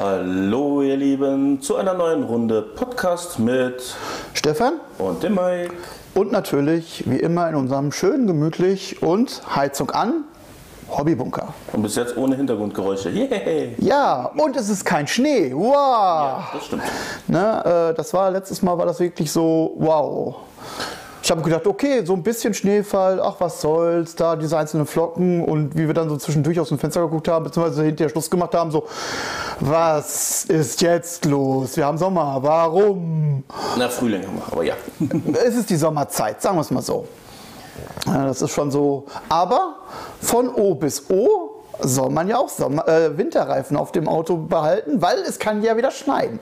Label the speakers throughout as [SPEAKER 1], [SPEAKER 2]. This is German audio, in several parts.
[SPEAKER 1] Hallo ihr Lieben zu einer neuen Runde Podcast mit
[SPEAKER 2] Stefan
[SPEAKER 1] und dem Mike.
[SPEAKER 2] und natürlich wie immer in unserem schönen gemütlich und Heizung an Hobbybunker.
[SPEAKER 1] Und bis jetzt ohne Hintergrundgeräusche. Yay!
[SPEAKER 2] Ja, und es ist kein Schnee. Wow.
[SPEAKER 1] Ja, das stimmt.
[SPEAKER 2] Ne, äh, das war letztes Mal war das wirklich so wow. Ich habe gedacht, okay, so ein bisschen Schneefall, ach was soll's, da diese einzelnen Flocken und wie wir dann so zwischendurch aus dem Fenster geguckt haben, beziehungsweise hinterher Schluss gemacht haben, so, was ist jetzt los? Wir haben Sommer, warum?
[SPEAKER 1] Na, Frühling haben wir, aber ja.
[SPEAKER 2] es ist die Sommerzeit, sagen wir es mal so. Ja, das ist schon so. Aber von O bis O soll man ja auch Sommer, äh, Winterreifen auf dem Auto behalten, weil es kann ja wieder schneien.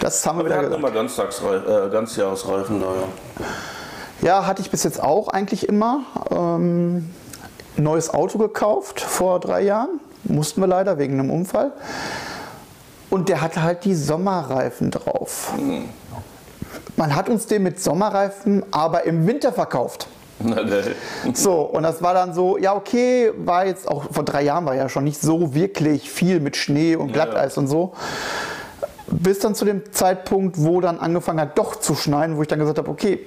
[SPEAKER 2] Das haben wir
[SPEAKER 1] Wir
[SPEAKER 2] wieder gesagt.
[SPEAKER 1] immer Ganztagsrei- äh, Ganzjahresreifen da, ja.
[SPEAKER 2] Ja, hatte ich bis jetzt auch eigentlich immer. Ähm, neues Auto gekauft vor drei Jahren. Mussten wir leider wegen einem Unfall. Und der hatte halt die Sommerreifen drauf. Man hat uns den mit Sommerreifen aber im Winter verkauft. So, und das war dann so, ja, okay, war jetzt auch vor drei Jahren war ja schon nicht so wirklich viel mit Schnee und Glatteis und so. Bis dann zu dem Zeitpunkt, wo dann angefangen hat, doch zu schneien, wo ich dann gesagt habe, okay,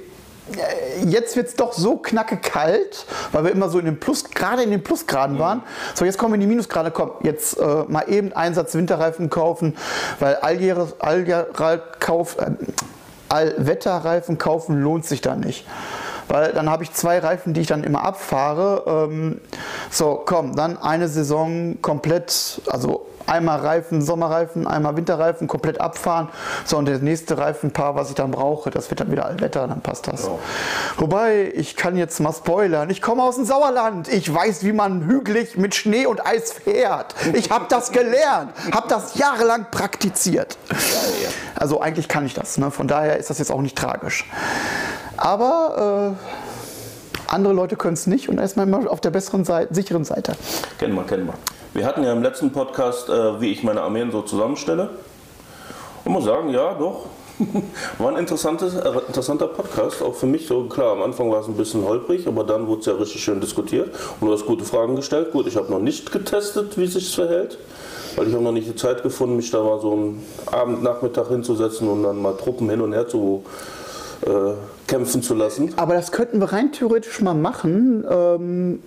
[SPEAKER 2] jetzt wird es doch so knacke kalt, weil wir immer so in den Plus, gerade in den Plusgraden waren. So, jetzt kommen wir in die Minusgrade, komm, jetzt äh, mal eben Einsatz Winterreifen kaufen, weil Alljahres, Alljahrkauf, äh, Allwetterreifen kaufen lohnt sich da nicht. Weil dann habe ich zwei Reifen, die ich dann immer abfahre. Ähm, so, komm, dann eine Saison komplett, also einmal Reifen, Sommerreifen, einmal Winterreifen, komplett abfahren. So, und das nächste Reifenpaar, was ich dann brauche, das wird dann wieder Allwetter, dann passt das.
[SPEAKER 1] Ja.
[SPEAKER 2] Wobei, ich kann jetzt mal spoilern, ich komme aus dem Sauerland. Ich weiß, wie man hügelig mit Schnee und Eis fährt. Ich habe das gelernt, habe das jahrelang praktiziert. Also eigentlich kann ich das, ne? von daher ist das jetzt auch nicht tragisch. Aber äh, andere Leute können es nicht und erstmal immer auf der besseren Seite, sicheren Seite.
[SPEAKER 1] Kennen wir, kennen wir. Wir hatten ja im letzten Podcast, äh, wie ich meine Armeen so zusammenstelle. Und muss sagen, ja, doch. War ein interessantes, äh, interessanter Podcast, auch für mich so. Klar, am Anfang war es ein bisschen holprig, aber dann wurde es ja richtig schön diskutiert und du hast gute Fragen gestellt. Gut, ich habe noch nicht getestet, wie sich verhält, weil ich habe noch nicht die Zeit gefunden, mich da mal so einen Abend, Nachmittag hinzusetzen und dann mal Truppen hin und her zu äh, kämpfen zu lassen.
[SPEAKER 2] Aber das könnten wir rein theoretisch mal machen. Ähm,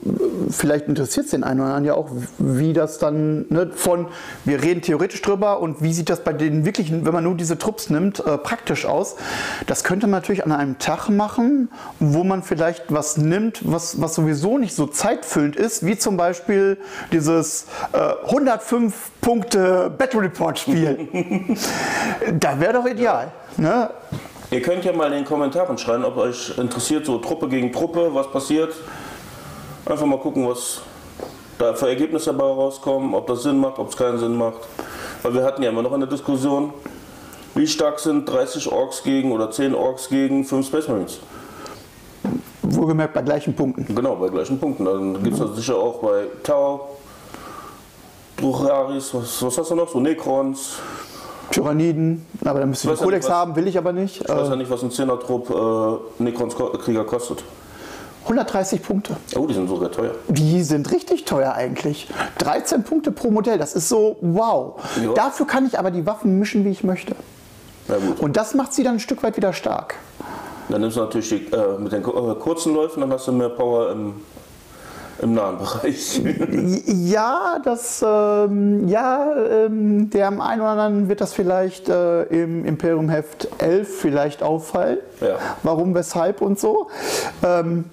[SPEAKER 2] vielleicht interessiert es den einen oder anderen ja auch, wie das dann ne, von, wir reden theoretisch drüber und wie sieht das bei den wirklichen, wenn man nur diese Trupps nimmt, äh, praktisch aus. Das könnte man natürlich an einem Tag machen, wo man vielleicht was nimmt, was, was sowieso nicht so zeitfüllend ist, wie zum Beispiel dieses äh, 105 Punkte Battle Report Spiel. da wäre doch ideal. Ne?
[SPEAKER 1] Ihr könnt ja mal in den Kommentaren schreiben, ob euch interessiert, so Truppe gegen Truppe, was passiert. Einfach mal gucken, was da für Ergebnisse dabei rauskommen, ob das Sinn macht, ob es keinen Sinn macht. Weil wir hatten ja immer noch eine Diskussion, wie stark sind 30 Orks gegen oder 10 Orks gegen 5 Space Marines.
[SPEAKER 2] Wohlgemerkt bei gleichen Punkten.
[SPEAKER 1] Genau, bei gleichen Punkten. Dann gibt es das sicher auch bei Tau, Drucharis, was, was hast du noch? So Necrons.
[SPEAKER 2] Tyranniden, aber da müsste ich einen
[SPEAKER 1] ja nicht,
[SPEAKER 2] Kodex
[SPEAKER 1] was-
[SPEAKER 2] haben, will ich aber nicht.
[SPEAKER 1] Ich weiß
[SPEAKER 2] Äh,
[SPEAKER 1] ja nicht, was ein 10er-Trupp äh, Necrons-Krieger kostet.
[SPEAKER 2] 130 Punkte.
[SPEAKER 1] Oh, die sind sogar teuer.
[SPEAKER 2] Die sind richtig teuer eigentlich. 13 Punkte pro Modell, das ist so wow.
[SPEAKER 1] Ja.
[SPEAKER 2] Dafür kann ich aber die Waffen mischen, wie ich möchte.
[SPEAKER 1] Na gut.
[SPEAKER 2] Und das macht sie dann ein Stück weit wieder stark.
[SPEAKER 1] Dann nimmst du natürlich die, äh, mit den äh, kurzen Läufen, dann hast du mehr Power im, im nahen Bereich.
[SPEAKER 2] Ja, das, ähm, ja, ähm, dem einen oder anderen wird das vielleicht äh, im Imperium Heft 11 vielleicht auffallen.
[SPEAKER 1] Ja.
[SPEAKER 2] Warum, weshalb und so. Ähm,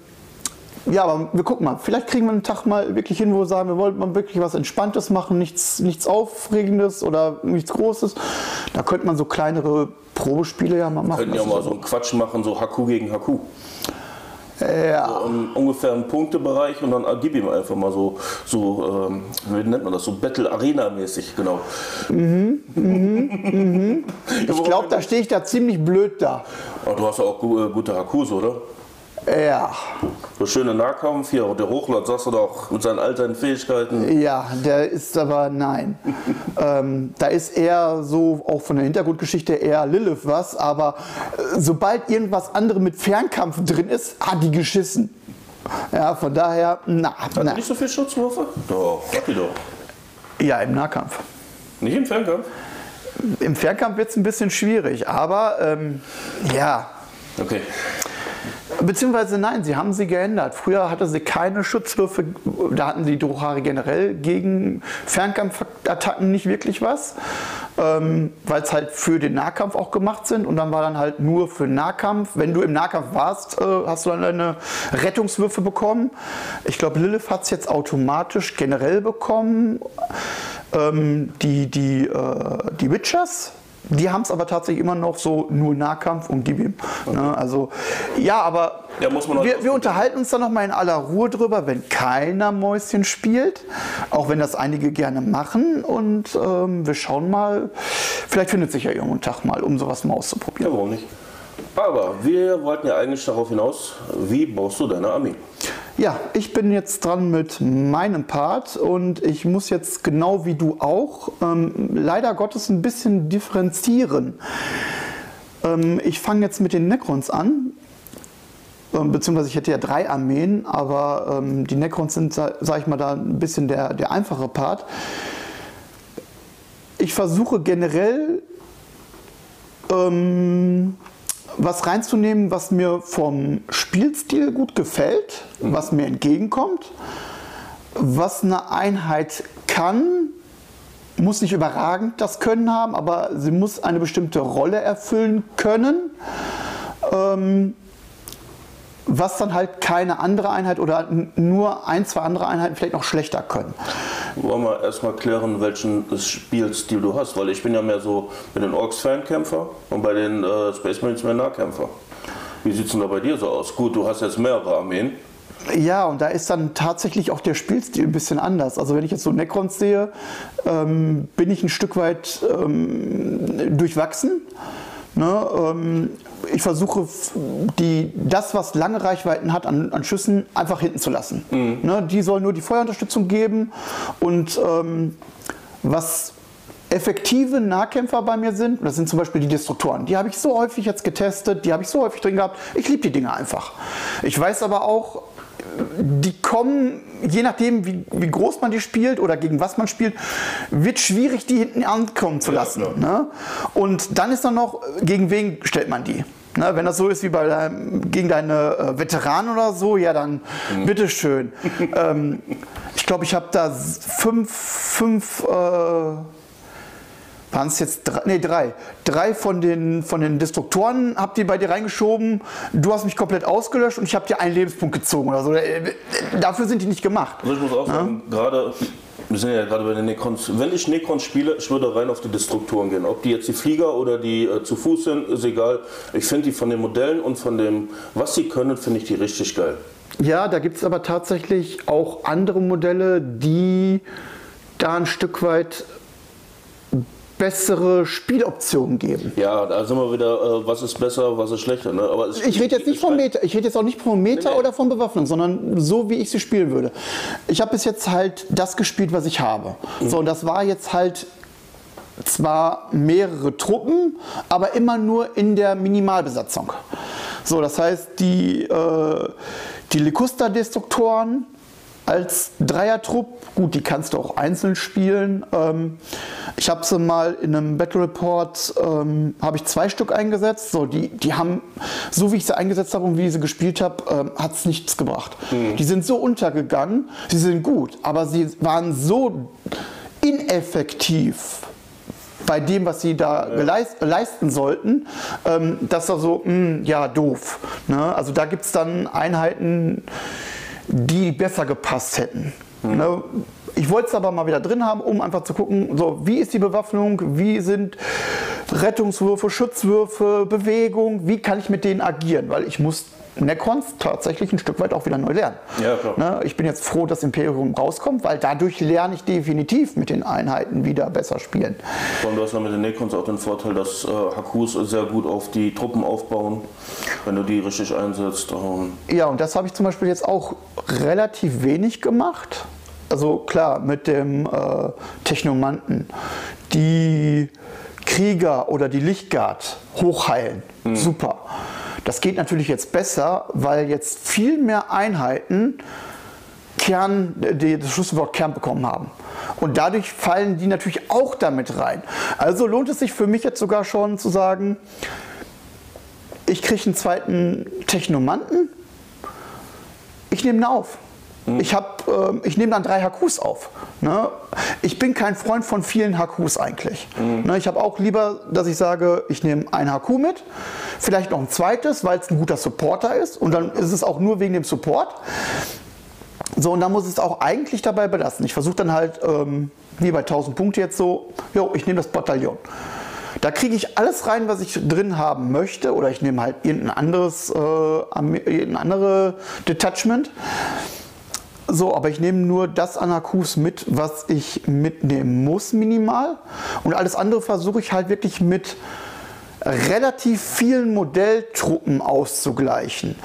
[SPEAKER 2] ja, aber wir gucken mal. Vielleicht kriegen wir einen Tag mal wirklich hin, wo wir sagen, wir wollen mal wirklich was Entspanntes machen, nichts, nichts Aufregendes oder nichts Großes. Da könnte man so kleinere Probespiele ja mal machen.
[SPEAKER 1] Könnten ja
[SPEAKER 2] Das
[SPEAKER 1] mal so einen Quatsch machen, so Haku gegen Haku.
[SPEAKER 2] Ja,
[SPEAKER 1] So im ungefähr im Punktebereich und dann äh, gib ihm einfach mal so, so ähm, wie nennt man das, so Battle Arena mäßig, genau.
[SPEAKER 2] ich glaube, da stehe ich da ziemlich blöd da.
[SPEAKER 1] Aber du hast ja auch äh, gute Hakus, oder?
[SPEAKER 2] Ja,
[SPEAKER 1] So schöne Nahkampf hier, der Hochlaut sagst du doch mit seinen alten Fähigkeiten.
[SPEAKER 2] ja, der ist aber nein. ähm, da ist eher so, auch von der Hintergrundgeschichte eher Lilith was, aber äh, sobald irgendwas anderes mit Fernkampf drin ist, hat die geschissen. Ja, von daher, na,
[SPEAKER 1] Hat
[SPEAKER 2] na.
[SPEAKER 1] nicht so viel Schutzwürfe? Doch, hat die doch.
[SPEAKER 2] Ja, im Nahkampf.
[SPEAKER 1] Nicht im Fernkampf?
[SPEAKER 2] Im Fernkampf wird es ein bisschen schwierig, aber ähm, ja.
[SPEAKER 1] Okay.
[SPEAKER 2] Beziehungsweise nein, sie haben sie geändert. Früher hatte sie keine Schutzwürfe, da hatten die Drohari generell gegen Fernkampfattacken nicht wirklich was, ähm, weil es halt für den Nahkampf auch gemacht sind und dann war dann halt nur für Nahkampf. Wenn du im Nahkampf warst, äh, hast du dann deine Rettungswürfe bekommen. Ich glaube, Lilith hat es jetzt automatisch generell bekommen. Ähm, die, die, äh, die Witchers, die haben es aber tatsächlich immer noch so nur Nahkampf und gib ihm. Okay. Ne? Also ja, aber ja, wir, wir unterhalten uns da noch mal in aller Ruhe drüber, wenn keiner Mäuschen spielt, auch wenn das einige gerne machen und ähm, wir schauen mal, vielleicht findet sich ja irgendein Tag mal, um sowas mal auszuprobieren.
[SPEAKER 1] Ja, warum nicht? Aber wir wollten ja eigentlich darauf hinaus, wie baust du deine Armee?
[SPEAKER 2] Ja, ich bin jetzt dran mit meinem Part und ich muss jetzt genau wie du auch ähm, leider Gottes ein bisschen differenzieren. Ähm, ich fange jetzt mit den Necrons an. Ähm, beziehungsweise ich hätte ja drei Armeen, aber ähm, die Necrons sind, sag ich mal, da ein bisschen der, der einfache Part. Ich versuche generell ähm, was reinzunehmen, was mir vom Spielstil gut gefällt, mhm. was mir entgegenkommt, was eine Einheit kann, muss nicht überragend das Können haben, aber sie muss eine bestimmte Rolle erfüllen können. Ähm, was dann halt keine andere Einheit oder nur ein, zwei andere Einheiten vielleicht noch schlechter können.
[SPEAKER 1] Wollen wir erstmal klären, welchen Spielstil du hast, weil ich bin ja mehr so mit den Orks Fernkämpfer und bei den äh, Space Marines mehr Nahkämpfer. Wie sieht es denn da bei dir so aus? Gut, du hast jetzt mehrere Armeen.
[SPEAKER 2] Ja, und da ist dann tatsächlich auch der Spielstil ein bisschen anders. Also wenn ich jetzt so Necrons sehe, ähm, bin ich ein Stück weit ähm, durchwachsen. Ne, ähm, ich versuche die, das, was lange Reichweiten hat an, an Schüssen, einfach hinten zu lassen. Mhm. Ne, die soll nur die Feuerunterstützung geben und ähm, was effektive Nahkämpfer bei mir sind, das sind zum Beispiel die Destruktoren. Die habe ich so häufig jetzt getestet, die habe ich so häufig drin gehabt. Ich liebe die Dinge einfach. Ich weiß aber auch, die kommen, je nachdem, wie, wie, groß man die spielt oder gegen was man spielt, wird schwierig, die hinten ankommen zu lassen. Ja, ne? Und dann ist dann noch, gegen wen stellt man die? Ne, wenn das so ist wie bei deinem, gegen deine äh, Veteranen oder so, ja dann mhm. bitteschön. ähm, ich glaube, ich habe da fünf, fünf äh, waren es jetzt drei, nee, drei. Drei von den, von den Destruktoren habt ihr bei dir reingeschoben. Du hast mich komplett ausgelöscht und ich habe dir einen Lebenspunkt gezogen oder so. Äh, dafür sind die nicht gemacht.
[SPEAKER 1] Also ich muss auch sagen, ja? gerade, wir sind ja gerade bei den Necrons. Wenn ich Necrons spiele, ich würde rein auf die Destruktoren gehen. Ob die jetzt die Flieger oder die äh, zu Fuß sind, ist egal. Ich finde die von den Modellen und von dem, was sie können, finde ich die richtig geil.
[SPEAKER 2] Ja, da gibt es aber tatsächlich auch andere Modelle, die da ein Stück weit bessere Spieloptionen geben.
[SPEAKER 1] Ja, da sind wir wieder, äh, was ist besser, was ist schlechter. Ne?
[SPEAKER 2] Aber ich rede jetzt nicht vom Meta, ich rede jetzt auch nicht vom Meta nee, nee. oder von Bewaffnung, sondern so, wie ich sie spielen würde. Ich habe bis jetzt halt das gespielt, was ich habe. Mhm. So, und das war jetzt halt zwar mehrere Truppen, aber immer nur in der Minimalbesatzung. So, das heißt, die, äh, die Likusta-Destruktoren als Dreiertrupp. Gut, die kannst du auch einzeln spielen. Ähm, ich habe sie mal in einem Battle Report, ähm, habe ich zwei Stück eingesetzt. So, die, die haben, so wie ich sie eingesetzt habe und wie ich sie gespielt habe, ähm, hat es nichts gebracht. Mhm. Die sind so untergegangen, sie sind gut, aber sie waren so ineffektiv bei dem, was sie da ja. leisten sollten, ähm, dass er so, mh, hm, ja, doof. Ne? Also da gibt es dann Einheiten, die besser gepasst hätten. Mhm. Ne? Ich wollte es aber mal wieder drin haben, um einfach zu gucken, so, wie ist die Bewaffnung, wie sind Rettungswürfe, Schutzwürfe, Bewegung, wie kann ich mit denen agieren, weil ich muss Necrons tatsächlich ein Stück weit auch wieder neu lernen. Ja, klar. Ne, ich bin jetzt froh, dass Imperium rauskommt, weil dadurch lerne ich definitiv mit den Einheiten wieder besser spielen.
[SPEAKER 1] Und du hast ja mit den Necrons auch den Vorteil, dass äh, Hakus sehr gut auf die Truppen aufbauen, wenn du die richtig einsetzt.
[SPEAKER 2] Ähm. Ja, und das habe ich zum Beispiel jetzt auch relativ wenig gemacht also klar, mit dem äh, Technomanten, die Krieger oder die Lichtguard hochheilen, mhm. super. Das geht natürlich jetzt besser, weil jetzt viel mehr Einheiten Kern, das Schlüsselwort Kern bekommen haben. Und dadurch fallen die natürlich auch damit rein. Also lohnt es sich für mich jetzt sogar schon zu sagen, ich kriege einen zweiten Technomanten, ich nehme ihn auf. Mhm. Ich, hab, äh, ich nehme dann drei HQs auf. Ne? Ich bin kein Freund von vielen HQs eigentlich. Mhm. Ne? Ich habe auch lieber, dass ich sage, ich nehme ein HQ mit, vielleicht noch ein zweites, weil es ein guter Supporter ist. Und dann ist es auch nur wegen dem Support. So, und dann muss es auch eigentlich dabei belassen. Ich versuche dann halt, ähm, wie bei 1000 Punkte jetzt so, jo, ich nehme das Bataillon. Da kriege ich alles rein, was ich drin haben möchte, oder ich nehme halt irgendein anderes, äh, irgendein andere Detachment. So, aber ich nehme nur das an Akkus mit, was ich mitnehmen muss, minimal. Und alles andere versuche ich halt wirklich mit relativ vielen Modelltruppen auszugleichen.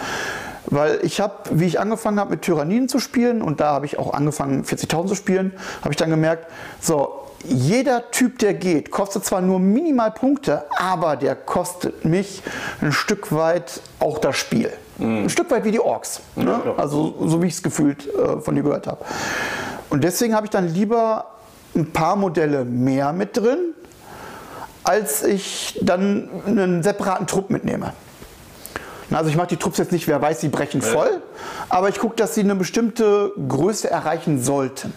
[SPEAKER 2] Weil ich habe, wie ich angefangen habe mit Tyranniden zu spielen, und da habe ich auch angefangen 40.000 zu spielen, habe ich dann gemerkt, so, jeder Typ, der geht, kostet zwar nur minimal Punkte, aber der kostet mich ein Stück weit auch das Spiel. Mhm. Ein Stück weit wie die Orks. Ne? Ja, also so wie ich es gefühlt äh, von dir gehört habe. Und deswegen habe ich dann lieber ein paar Modelle mehr mit drin, als ich dann einen separaten Trupp mitnehme. Also ich mache die Trupps jetzt nicht, wer weiß, sie brechen voll, aber ich gucke, dass sie eine bestimmte Größe erreichen sollten.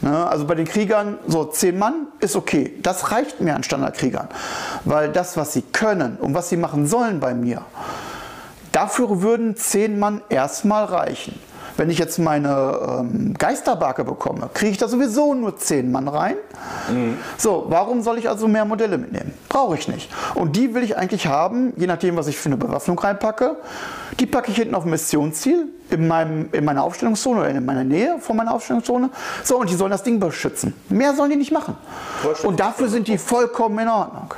[SPEAKER 2] Ne? Also bei den Kriegern, so zehn Mann ist okay. Das reicht mir an Standardkriegern. Weil das, was sie können und was sie machen sollen bei mir, dafür würden zehn Mann erstmal reichen. Wenn ich jetzt meine ähm, Geisterbarke bekomme, kriege ich da sowieso nur 10 Mann rein. Mhm. So, warum soll ich also mehr Modelle mitnehmen? Brauche ich nicht. Und die will ich eigentlich haben, je nachdem, was ich für eine Bewaffnung reinpacke. Die packe ich hinten auf dem Missionsziel in, meinem, in meiner Aufstellungszone oder in meiner Nähe von meiner Aufstellungszone. So, und die sollen das Ding beschützen. Mehr sollen die nicht machen. Und dafür sind die vollkommen in Ordnung.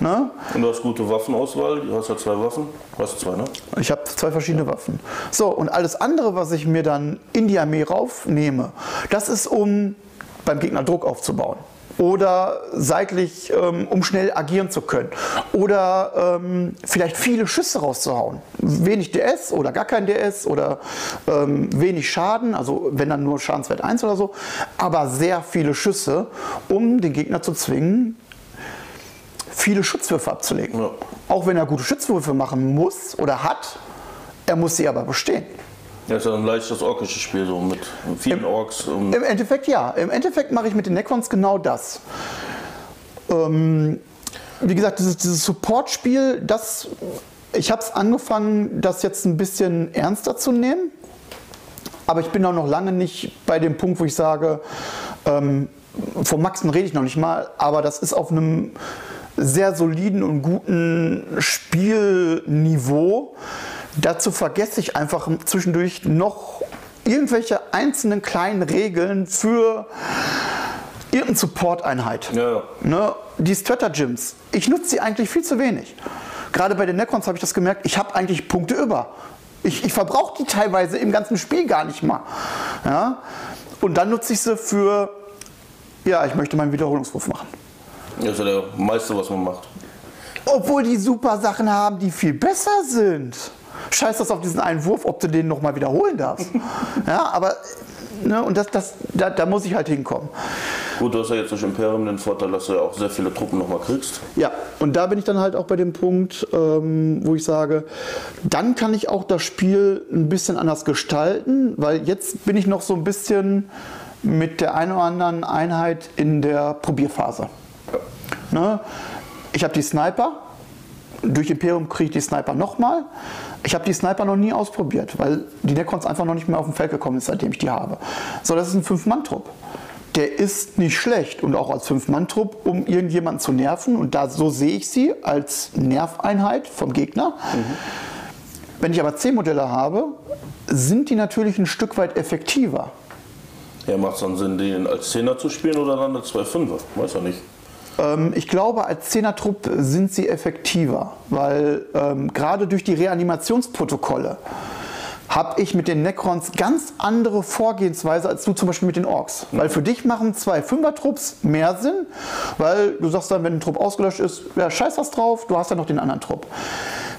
[SPEAKER 1] Ne? Und du hast gute Waffenauswahl, du hast ja zwei Waffen. Du hast zwei, ne?
[SPEAKER 2] Ich habe zwei verschiedene Waffen. So, und alles andere, was ich mir dann in die Armee raufnehme, das ist, um beim Gegner Druck aufzubauen oder seitlich, ähm, um schnell agieren zu können. Oder ähm, vielleicht viele Schüsse rauszuhauen. Wenig DS oder gar kein DS oder ähm, wenig Schaden, also wenn dann nur Schadenswert 1 oder so, aber sehr viele Schüsse, um den Gegner zu zwingen, viele Schutzwürfe abzulegen. Ja. Auch wenn er gute Schutzwürfe machen muss oder hat, er muss sie aber bestehen.
[SPEAKER 1] Das ist ja ein leichtes orkisches Spiel, so mit vielen Im, Orks.
[SPEAKER 2] Im Endeffekt ja. Im Endeffekt mache ich mit den Necrons genau das. Ähm, wie gesagt, dieses, dieses Support-Spiel, das, ich habe es angefangen, das jetzt ein bisschen ernster zu nehmen. Aber ich bin auch noch lange nicht bei dem Punkt, wo ich sage, ähm, vom Maxen rede ich noch nicht mal, aber das ist auf einem sehr soliden und guten Spielniveau. Dazu vergesse ich einfach zwischendurch noch irgendwelche einzelnen kleinen Regeln für irgendeine Support-Einheit. Ja. Ne? Die Stratagems, ich nutze sie eigentlich viel zu wenig. Gerade bei den Necrons habe ich das gemerkt, ich habe eigentlich Punkte über. Ich, ich verbrauche die teilweise im ganzen Spiel gar nicht mal. Ja? Und dann nutze ich sie für, ja, ich möchte meinen Wiederholungswurf machen.
[SPEAKER 1] Das ist ja der meiste, was man macht.
[SPEAKER 2] Obwohl die super Sachen haben, die viel besser sind. Scheiß das auf diesen einen Wurf, ob du den nochmal wiederholen darfst. ja, aber ne, und das, das, da, da, muss ich halt hinkommen.
[SPEAKER 1] Gut, du hast ja jetzt durch Imperium den Vorteil, dass du ja auch sehr viele Truppen nochmal kriegst.
[SPEAKER 2] Ja, und da bin ich dann halt auch bei dem Punkt, ähm, wo ich sage, dann kann ich auch das Spiel ein bisschen anders gestalten, weil jetzt bin ich noch so ein bisschen mit der einen oder anderen Einheit in der Probierphase. Ne? Ich habe die Sniper. Durch Imperium kriege ich die Sniper nochmal. Ich habe die Sniper noch nie ausprobiert, weil die Necrons einfach noch nicht mehr auf dem Feld gekommen ist, seitdem ich die habe. So, das ist ein Fünf-Mann-Trupp. Der ist nicht schlecht und auch als Fünf-Mann-Trupp, um irgendjemanden zu nerven. Und da so sehe ich sie als Nerveinheit vom Gegner. Mhm. Wenn ich aber zehn Modelle habe, sind die natürlich ein Stück weit effektiver.
[SPEAKER 1] Ja, macht es dann Sinn, den als Zehner zu spielen oder dann als zwei Fünfer? Weiß ja nicht.
[SPEAKER 2] Ähm, ich glaube, als Zehnertrupp sind sie effektiver, weil ähm, gerade durch die Reanimationsprotokolle habe ich mit den Necrons ganz andere Vorgehensweise als du zum Beispiel mit den Orks. Weil für dich machen zwei Fünfer-Trupps mehr Sinn, weil du sagst dann, wenn ein Trupp ausgelöscht ist, ja, scheiß was drauf, du hast ja noch den anderen Trupp.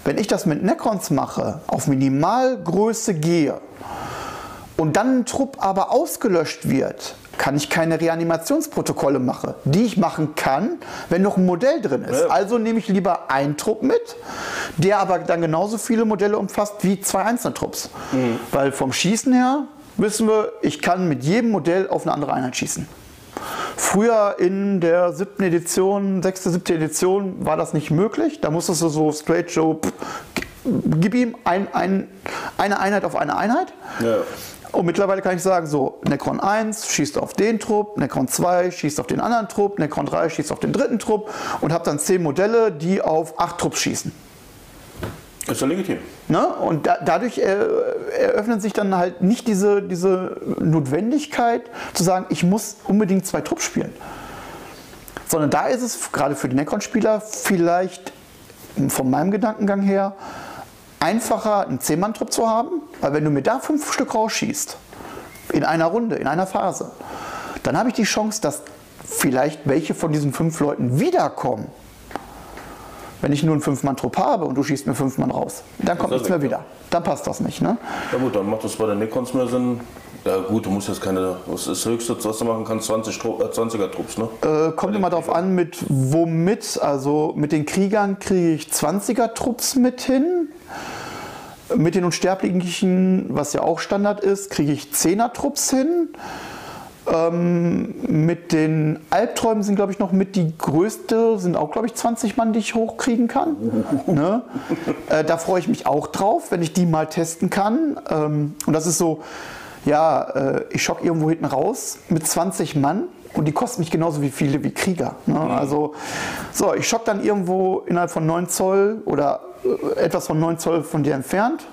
[SPEAKER 2] Wenn ich das mit Necrons mache, auf Minimalgröße gehe und dann ein Trupp aber ausgelöscht wird, kann ich keine Reanimationsprotokolle machen, die ich machen kann, wenn noch ein Modell drin ist.
[SPEAKER 1] Ja.
[SPEAKER 2] Also nehme ich lieber einen Trupp mit, der aber dann genauso viele Modelle umfasst wie zwei einzelne Trupps. Weil vom Schießen her wissen wir, ich kann mit jedem Modell auf eine andere Einheit schießen. Früher in der siebten Edition, sechste, siebte Edition war das nicht möglich. Da musstest du so straight Joe, pff, gib ihm ein, ein, eine Einheit auf eine Einheit.
[SPEAKER 1] Ja.
[SPEAKER 2] Und mittlerweile kann ich sagen, so, Necron 1 schießt auf den Trupp, Necron 2 schießt auf den anderen Trupp, Necron 3 schießt auf den dritten Trupp und habe dann zehn Modelle, die auf acht Trupps schießen.
[SPEAKER 1] Ist ja legitim.
[SPEAKER 2] Ne? Und da, dadurch äh, eröffnet sich dann halt nicht diese, diese Notwendigkeit zu sagen, ich muss unbedingt zwei Trupps spielen. Sondern da ist es gerade für die Necron-Spieler vielleicht von meinem Gedankengang her einfacher, einen Zehn-Mann-Trupp zu haben, weil wenn du mir da fünf Stück rausschießt, in einer Runde, in einer Phase, dann habe ich die Chance, dass vielleicht welche von diesen fünf Leuten wiederkommen. Wenn ich nur einen Fünf-Mann-Trupp habe und du schießt mir fünf Mann raus, dann kommt nichts mehr
[SPEAKER 1] weg,
[SPEAKER 2] wieder. Dann passt das nicht. Ne?
[SPEAKER 1] Ja gut, dann macht das bei den Necrons mehr Sinn. Ja gut, du musst jetzt keine, was ist das Höchste, was du machen kannst, 20 Tru äh, 20er Trupps, ne?
[SPEAKER 2] Äh, kommt immer darauf an, mit womit. Also mit den Kriegern kriege ich 20er Trupps mit hin. Mit den Unsterblichen, was ja auch Standard ist, kriege ich 10er Trupps hin. Ähm, mit den Albträumen sind, glaube ich, noch mit die größte, sind auch, glaube ich, 20 Mann, die ich hochkriegen kann. ne? äh, da freue ich mich auch drauf, wenn ich die mal testen kann. Ähm, und das ist so, ja, äh, ich schock irgendwo hinten raus mit 20 Mann und die kosten mich genauso wie viele wie Krieger. Ne? Also, so, ich schock dann irgendwo innerhalb von 9 Zoll oder äh, etwas von 9 Zoll von dir entfernt.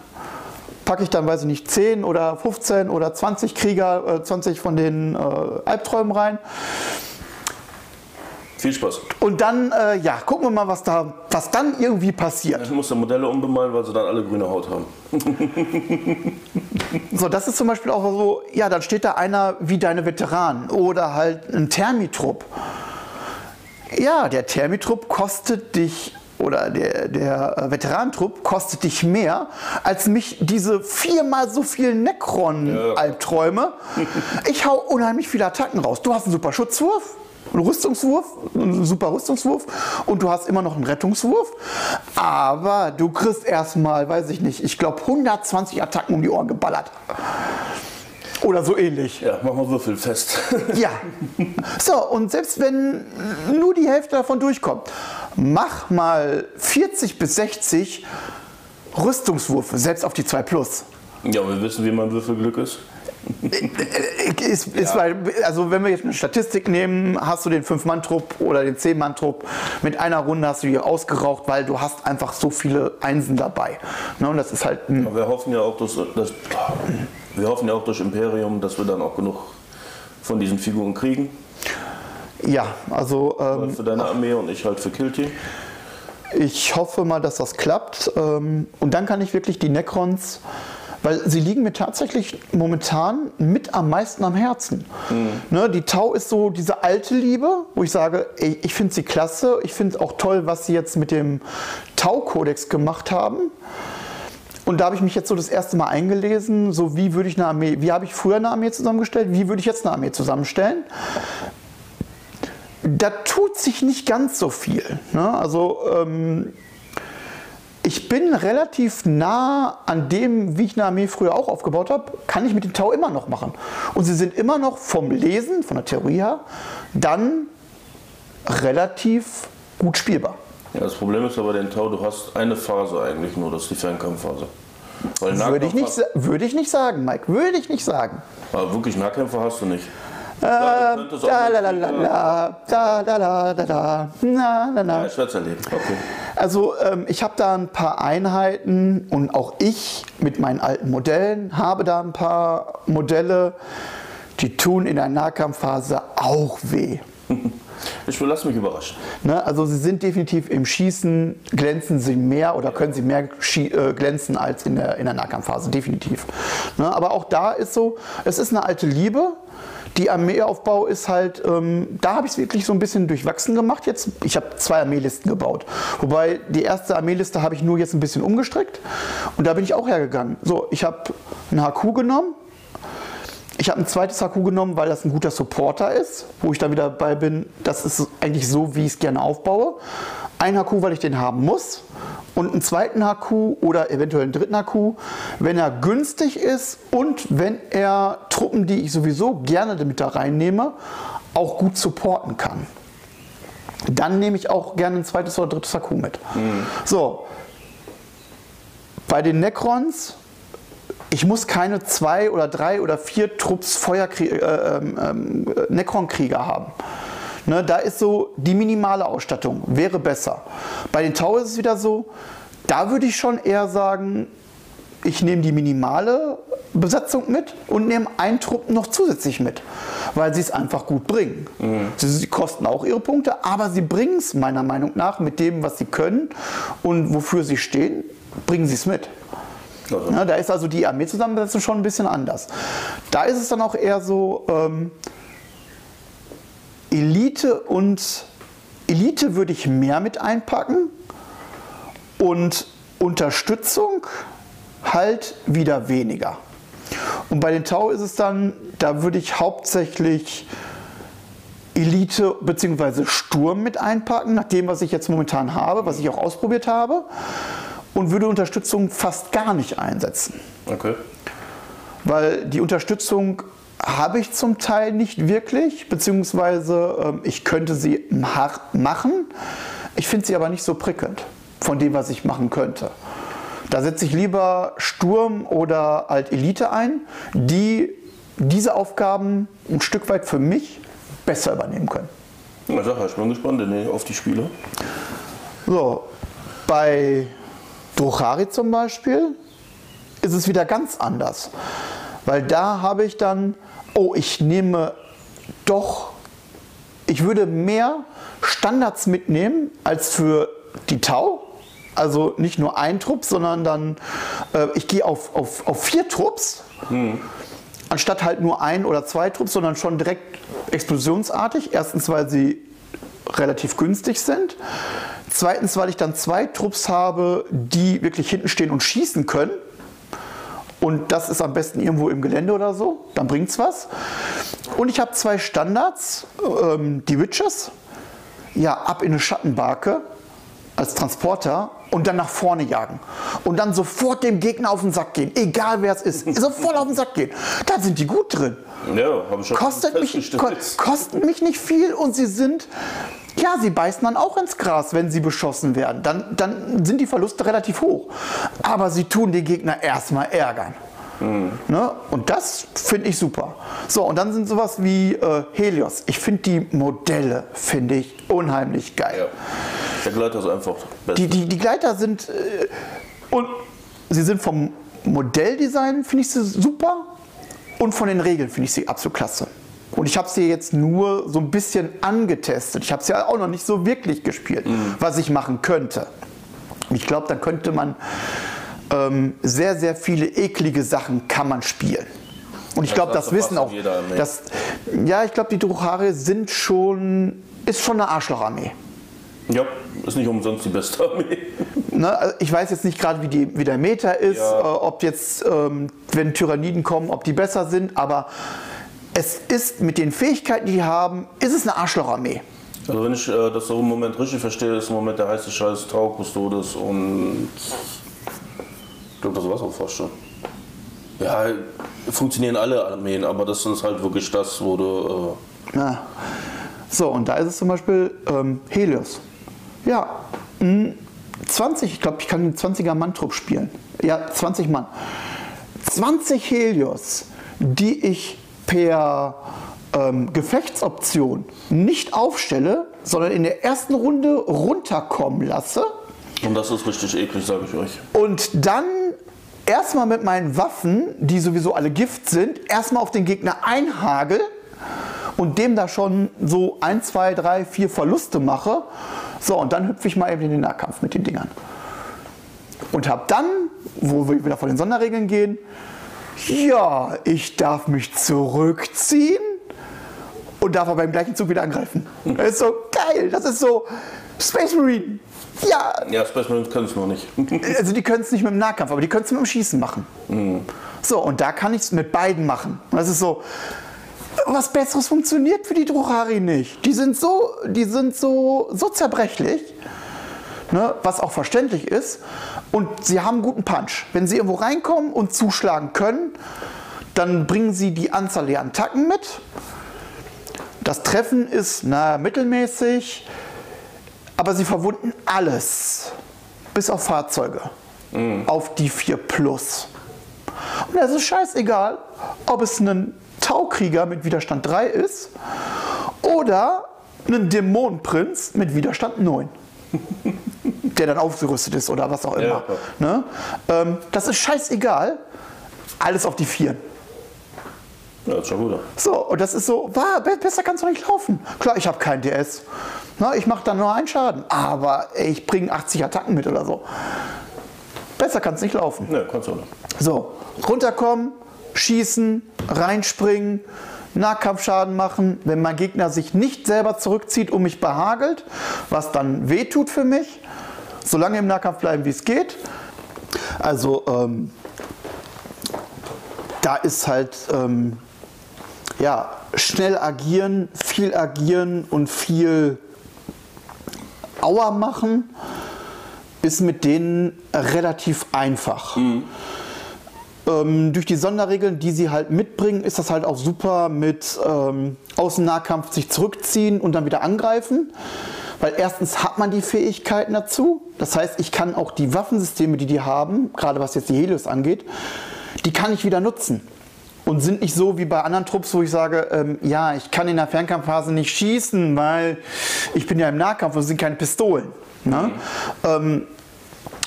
[SPEAKER 2] Packe ich dann, weiß ich nicht, 10 oder 15 oder 20 Krieger, äh, 20 von den äh, Albträumen rein.
[SPEAKER 1] Viel Spaß.
[SPEAKER 2] Und dann, äh, ja, gucken wir mal, was, da, was dann irgendwie passiert.
[SPEAKER 1] Ich muss ja Modelle umbemalen, weil sie dann alle grüne Haut haben.
[SPEAKER 2] So, das ist zum Beispiel auch so, ja, dann steht da einer wie deine Veteranen oder halt ein Thermitrupp. Ja, der Thermitrupp kostet dich oder der, der äh, Veteranentrupp kostet dich mehr, als mich diese viermal so vielen Necron-Albträume. Ich hau unheimlich viele Attacken raus. Du hast einen super Schutzwurf, Rüstungswurf, einen super Rüstungswurf und du hast immer noch einen Rettungswurf. Aber du kriegst erstmal, weiß ich nicht, ich glaube 120 Attacken um die Ohren geballert. Oder so ähnlich.
[SPEAKER 1] Ja, mach mal Würfel fest.
[SPEAKER 2] Ja. So, und selbst wenn nur die Hälfte davon durchkommt, mach mal 40 bis 60 Rüstungswürfe, selbst auf die 2 Plus.
[SPEAKER 1] ja, wir wissen, wie mein Würfelglück ist.
[SPEAKER 2] Ist, ist weil, also wenn wir jetzt eine Statistik nehmen, hast du den 5-Mann-Trupp oder den 10-Mann-Trupp, mit einer Runde hast du die ausgeraucht, weil du hast einfach so viele Einsen dabei. Ne, und das ist halt
[SPEAKER 1] Aber wir hoffen ja auch, dass, dass, wir hoffen ja auch durch Imperium, dass wir dann auch genug von diesen Figuren kriegen.
[SPEAKER 2] ja, also ähm,
[SPEAKER 1] für deine Armee und ich halt für Kilty.
[SPEAKER 2] Ich hoffe mal, dass das klappt. Ähm, Und dann kann ich wirklich die Necrons, weil sie liegen mir tatsächlich momentan mit am meisten am Herzen. Ne, die Tau ist so diese alte Liebe, wo ich sage, ey, ich finde sie klasse. Ich finde auch toll, was sie jetzt mit dem Tau-Kodex gemacht haben. Und da habe ich mich jetzt so das erste Mal eingelesen, so wie würde ich eine Armee, wie habe ich früher eine Armee zusammengestellt, wie würde ich jetzt eine Armee zusammenstellen da tut sich nicht ganz so viel. Ne? Also ähm, ich bin relativ nah an dem, wie ich eine Armee früher auch aufgebaut habe, kann ich mit dem Tau immer noch machen. Und sie sind immer noch vom Lesen, von der Theorie her, dann relativ gut spielbar.
[SPEAKER 1] Ja, das Problem ist aber den Tau, du hast eine Phase eigentlich nur, das ist die Fernkampfphase.
[SPEAKER 2] Würde ich, nicht, würde ich nicht sagen, Mike, würde ich nicht sagen.
[SPEAKER 1] Aber wirklich Nahkämpfer hast du nicht.
[SPEAKER 2] Da, la, la, da, da, da, da, da, na, na, na.
[SPEAKER 1] Ja, ich werde es erleben. Okay.
[SPEAKER 2] Also ähm, ich habe da ein paar Einheiten und auch ich mit meinen alten Modellen habe da ein paar Modelle, die tun in der Nahkampfphase auch weh.
[SPEAKER 1] Ich will, lass mich überraschen.
[SPEAKER 2] Ne? Also sie sind definitiv im Schießen, glänzen sie mehr oder können sie mehr äh, glänzen als in der, in der Nahkampfphase, definitiv. Ne? Aber auch da ist so, es ist eine alte Liebe. Die Armeeaufbau ist halt, ähm, da habe ich es wirklich so ein bisschen durchwachsen gemacht jetzt. Ich habe zwei Armeelisten gebaut. Wobei die erste Armeeliste habe ich nur jetzt ein bisschen umgestrickt. Und da bin ich auch hergegangen. So, ich habe ein HQ genommen, Ich habe ein zweites HQ genommen, weil das ein guter Supporter ist, wo ich dann wieder dabei bin, das ist eigentlich so, wie ich es gerne aufbaue. Ein HQ, weil ich den haben muss und einen zweiten HQ oder eventuell einen dritten HQ, wenn er günstig ist und wenn er Truppen, die ich sowieso gerne mit da reinnehme, auch gut supporten kann. Dann nehme ich auch gerne ein zweites oder drittes HQ mit. Mhm. So, bei den Necrons ich muss keine zwei oder drei oder vier Trupps Feuerkrieger, äh, ähm, ähm, Necron-Krieger haben. Ne, da ist so die minimale Ausstattung, wäre besser. Bei den Tau ist es wieder so, da würde ich schon eher sagen, ich nehme die minimale Besetzung mit und nehme einen Trupp noch zusätzlich mit, weil sie es einfach gut bringen. Mhm. Sie, sie, kosten auch ihre Punkte, aber sie bringen es meiner Meinung nach mit dem, was sie können und wofür sie stehen, bringen sie es mit. Also. Ja, da ist also die Armeezusammensetzung schon ein bisschen anders. Da ist es dann auch eher so, ähm, Elite und Elite würde ich mehr mit einpacken und Unterstützung halt wieder weniger. Und bei den Tau ist es dann, da würde ich hauptsächlich Elite bzw. Sturm mit einpacken, nach dem, was ich jetzt momentan habe, was ich auch ausprobiert habe, und würde Unterstützung fast gar nicht einsetzen.
[SPEAKER 1] Okay.
[SPEAKER 2] Weil die Unterstützung habe ich zum Teil nicht wirklich, beziehungsweise äh, ich könnte sie machen. Ich finde sie aber nicht so prickelnd von dem, was ich machen könnte. Da setze ich lieber Sturm oder Alt Elite ein, die diese Aufgaben ein Stück weit für mich besser übernehmen können.
[SPEAKER 1] Na sag, ich bin gespannt auf die Spiele.
[SPEAKER 2] So, bei Druchari zum Beispiel ist es wieder ganz anders. Weil da habe ich dann oh, ich nehme doch, ich würde mehr Standards mitnehmen als für die Tau. Also nicht nur ein Trupp, sondern dann, äh, ich gehe auf, auf, auf vier Trupps. Hm. Anstatt halt nur ein oder zwei Trupps, sondern schon direkt explosionsartig. Erstens, weil sie relativ günstig sind. Zweitens, weil ich dann zwei Trupps habe, die wirklich hinten stehen und schießen können. Und das ist am besten irgendwo im Gelände oder so, dann bringt es was. Und ich habe zwei Standards, ähm, die Witches, ja, ab in eine Schattenbarke als Transporter und dann nach vorne jagen. Und dann sofort dem Gegner auf den Sack gehen, egal wer es ist. sofort auf den Sack gehen. Da sind die gut drin.
[SPEAKER 1] Ja, habe ich schon
[SPEAKER 2] kostet mich, ko kosten mich nicht viel und sie sind ja, sie beißen dann auch ins Gras, wenn sie beschossen werden. Dann, dann sind die Verluste relativ hoch. Aber sie tun den Gegner erstmal ärgern. Mhm. Ne? Und das finde ich super. So, und dann sind sowas wie äh, Helios. Ich finde die Modelle, finde ich unheimlich geil. Ja.
[SPEAKER 1] Der Gleiter ist einfach.
[SPEAKER 2] Die, die, die Gleiter sind, äh, und sie sind vom Modelldesign, finde ich sie super. Und von den Regeln finde ich sie absolut klasse. Und ich habe sie jetzt nur so ein bisschen angetestet. Ich habe sie ja auch noch nicht so wirklich gespielt, mhm. was ich machen könnte. Ich glaube, da könnte man ähm, sehr, sehr viele eklige Sachen kann man spielen. Und ich glaube, das, das wissen auch. Das, ja, ich glaube, die Druchare sind schon, ist schon eine Arschlocharmee.
[SPEAKER 1] Ja, ist nicht umsonst die beste Armee.
[SPEAKER 2] Ne, also ich weiß jetzt nicht gerade, wie, wie der Meter ist, ja. äh, ob jetzt, ähm, wenn Tyranniden kommen, ob die besser sind, aber es ist mit den Fähigkeiten, die die haben, ist es eine Arschlocharmee.
[SPEAKER 1] Also wenn ich äh, das so im Moment richtig verstehe, ist im Moment der heiße Scheiß Tau, Custodes und ich glaube, das war es auch fast schon. Ja, funktionieren alle Armeen, aber das ist halt wirklich das, wo du...
[SPEAKER 2] Äh ja. So, und da ist es zum Beispiel ähm, Helios. Ja, 20, ich glaube, ich kann einen 20er Mann-Trupp spielen. Ja, 20 Mann. 20 Helios, die ich per ähm, Gefechtsoption nicht aufstelle, sondern in der ersten Runde runterkommen lasse.
[SPEAKER 1] Und das ist richtig eklig, sage ich euch.
[SPEAKER 2] Und dann erstmal mit meinen Waffen, die sowieso alle Gift sind, erstmal auf den Gegner einhagel und dem da schon so ein, zwei, drei, vier Verluste mache. So, und dann hüpfe ich mal eben in den Nahkampf mit den Dingern. Und habe dann, wo wir wieder vor den Sonderregeln gehen, ja, ich darf mich zurückziehen und darf aber im gleichen Zug wieder angreifen. Das ist so geil. Das ist so Space Marine. Ja,
[SPEAKER 1] Ja, Space Marines können es noch nicht.
[SPEAKER 2] also die können es nicht mit dem Nahkampf, aber die können es mit dem Schießen machen. So, und da kann ich es mit beiden machen. Und das ist so, was Besseres funktioniert für die Druchari nicht. Die sind so, die sind so, so zerbrechlich, ne, was auch verständlich ist. Und sie haben einen guten Punch. Wenn sie irgendwo reinkommen und zuschlagen können, dann bringen sie die Anzahl der Attacken mit. Das Treffen ist na, mittelmäßig, aber sie verwunden alles, bis auf Fahrzeuge, auf die 4 Plus. Und es ist scheißegal, ob es ein Taukrieger mit Widerstand 3 ist oder ein Dämonenprinz mit Widerstand 9. Der dann aufgerüstet ist oder was auch immer.
[SPEAKER 1] Ja,
[SPEAKER 2] ne? ähm, das ist scheißegal. Alles auf die 4.
[SPEAKER 1] Ja, ist schon gut.
[SPEAKER 2] So, und das ist so, be- besser kannst du nicht laufen. Klar, ich habe kein DS. Na, ich mache dann nur einen Schaden. Aber ich bringe 80 Attacken mit oder so. Besser kannst nicht laufen.
[SPEAKER 1] Ne, kannst du nicht.
[SPEAKER 2] So, runterkommen, schießen, reinspringen, Nahkampfschaden machen. Wenn mein Gegner sich nicht selber zurückzieht und mich behagelt, was dann wehtut für mich, so lange im Nahkampf bleiben, wie es geht. Also, ähm, da ist halt, ähm, ja, schnell agieren, viel agieren und viel Auer machen ist mit denen relativ einfach. Ähm, durch die Sonderregeln, die sie halt mitbringen, ist das halt auch super mit ähm, Außennahkampf sich zurückziehen und dann wieder angreifen. Weil erstens hat man die Fähigkeiten dazu. Das heißt, ich kann auch die Waffensysteme, die die haben, gerade was jetzt die Helios angeht, die kann ich wieder nutzen. Und sind nicht so wie bei anderen Trupps, wo ich sage, ähm, ja, ich kann in der Fernkampfphase nicht schießen, weil ich bin ja im Nahkampf und es sind keine Pistolen. Ne? Ähm,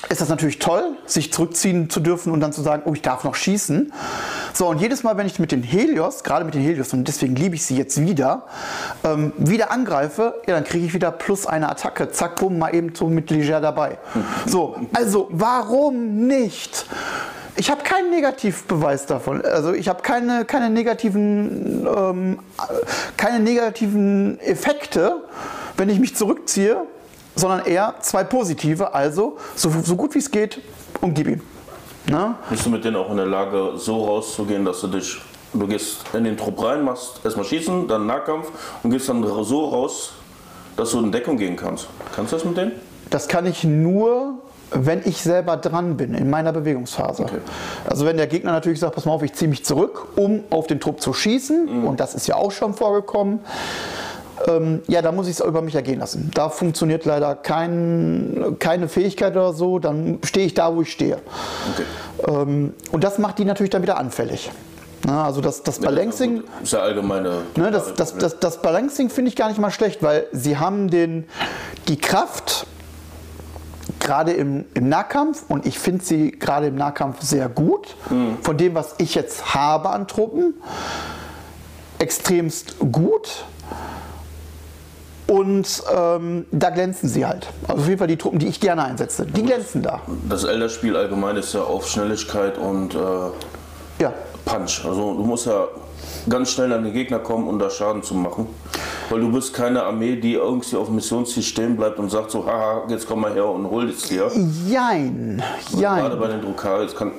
[SPEAKER 2] ist das natürlich toll, sich zurückziehen zu dürfen und dann zu sagen, oh, ich darf noch schießen. So, und jedes Mal, wenn ich mit den Helios, gerade mit den Helios, und deswegen liebe ich sie jetzt wieder, ähm, wieder angreife, ja, dann kriege ich wieder plus eine Attacke. Zack, bumm, mal eben so mit Leger dabei. So, also warum nicht? Ich habe keinen Negativbeweis davon. Also ich habe keine, keine, negativen, ähm, keine negativen Effekte, wenn ich mich zurückziehe, sondern eher zwei positive. Also so, so gut wie es geht und gib ihm. Ne?
[SPEAKER 1] Bist du mit denen auch in der Lage, so rauszugehen, dass du dich, du gehst in den Trupp rein, machst erstmal Schießen, dann Nahkampf und gehst dann so raus, dass du in Deckung gehen kannst. Kannst du das mit denen?
[SPEAKER 2] Das kann ich nur, wenn ich selber dran bin in meiner Bewegungsphase.
[SPEAKER 1] Okay.
[SPEAKER 2] Also wenn der Gegner natürlich sagt, pass mal auf, ich ziehe mich zurück, um auf den Trupp zu schießen, und das ist ja auch schon vorgekommen, ähm, ja, da muss ich es über mich ergehen lassen. Da funktioniert leider kein, keine Fähigkeit oder so, dann stehe ich da, wo ich stehe.
[SPEAKER 1] Okay.
[SPEAKER 2] Ähm, und das macht die natürlich dann wieder anfällig. Na, also das, das Balancing,
[SPEAKER 1] Ist ja allgemeine.
[SPEAKER 2] Ne, das, das, das, das Balancing finde ich gar nicht mal schlecht, weil sie haben den, die Kraft, gerade im, im Nahkampf, und ich finde sie gerade im Nahkampf sehr gut, von dem, was ich jetzt habe an Truppen, extremst gut. Und ähm, da glänzen sie halt. Also auf jeden Fall die Truppen, die ich gerne einsetze, die glänzen da.
[SPEAKER 1] Das Elder-Spiel allgemein ist ja auf Schnelligkeit und äh,
[SPEAKER 2] Ja.
[SPEAKER 1] Punch. Also du musst ja ganz schnell an den Gegner kommen, um da Schaden zu machen. Weil du bist keine Armee, die irgendwie auf dem Missionsziel stehen bleibt und sagt so, haha, jetzt komm mal her und hol es dir.
[SPEAKER 2] Jein.
[SPEAKER 1] Gerade
[SPEAKER 2] Jein.
[SPEAKER 1] bei den Druckari, es kann.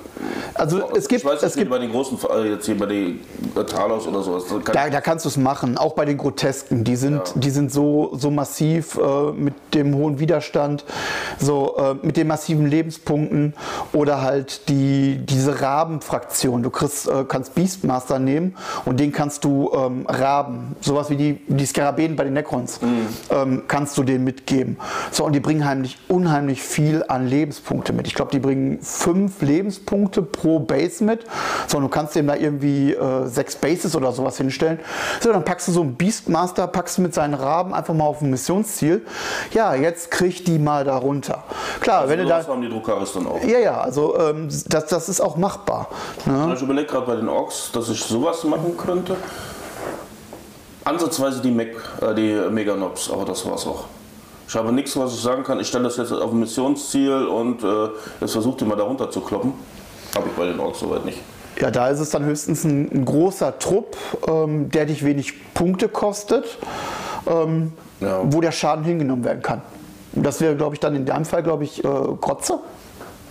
[SPEAKER 2] Also es gibt,
[SPEAKER 1] ich weiß
[SPEAKER 2] es
[SPEAKER 1] jetzt
[SPEAKER 2] gibt
[SPEAKER 1] bei den großen, äh, jetzt hier bei den äh, Talos oder sowas. Da kann,
[SPEAKER 2] Da, da kannst du es machen, auch bei den Grotesken. Die sind, die sind so, so massiv äh, mit dem hohen Widerstand, so äh, mit den massiven Lebenspunkten oder halt die, diese Rabenfraktion. Du kriegst, äh, kannst Beastmaster nehmen und den kannst du ähm, Raben, sowas wie die, die Skarabäen bei den Necrons, ähm, kannst du denen mitgeben. So, und die bringen heimlich, unheimlich viel an Lebenspunkte mit. Ich glaube, die bringen fünf Lebenspunkte pro Base mit. So, und du kannst dem da irgendwie äh, sechs Bases oder sowas hinstellen. So, dann packst du so einen Beastmaster, packst du mit seinen Raben einfach mal auf ein Missionsziel. Ja, jetzt krieg die mal da runter. Klar, wenn du da.
[SPEAKER 1] haben die Druckaris dann auch.
[SPEAKER 2] Ja, ja, also ähm, das, das ist auch machbar. Ne?
[SPEAKER 1] Ich überlege gerade bei den Orks, dass ich sowas machen könnte. Ansatzweise die, Meg, äh, die Meganobs, aber das war's auch. Ich habe nichts, was ich sagen kann. Ich stelle das jetzt auf ein Missionsziel und äh, jetzt versucht ihr mal da runter zu kloppen. Habe ich bei den Orks soweit nicht.
[SPEAKER 2] Ja, da ist es dann höchstens ein, ein großer Trupp, ähm, der dich wenig Punkte kostet, ähm,
[SPEAKER 1] Ja.
[SPEAKER 2] wo der Schaden hingenommen werden kann. Das wäre, glaube ich, dann in deinem Fall, glaube ich, äh, Krotze.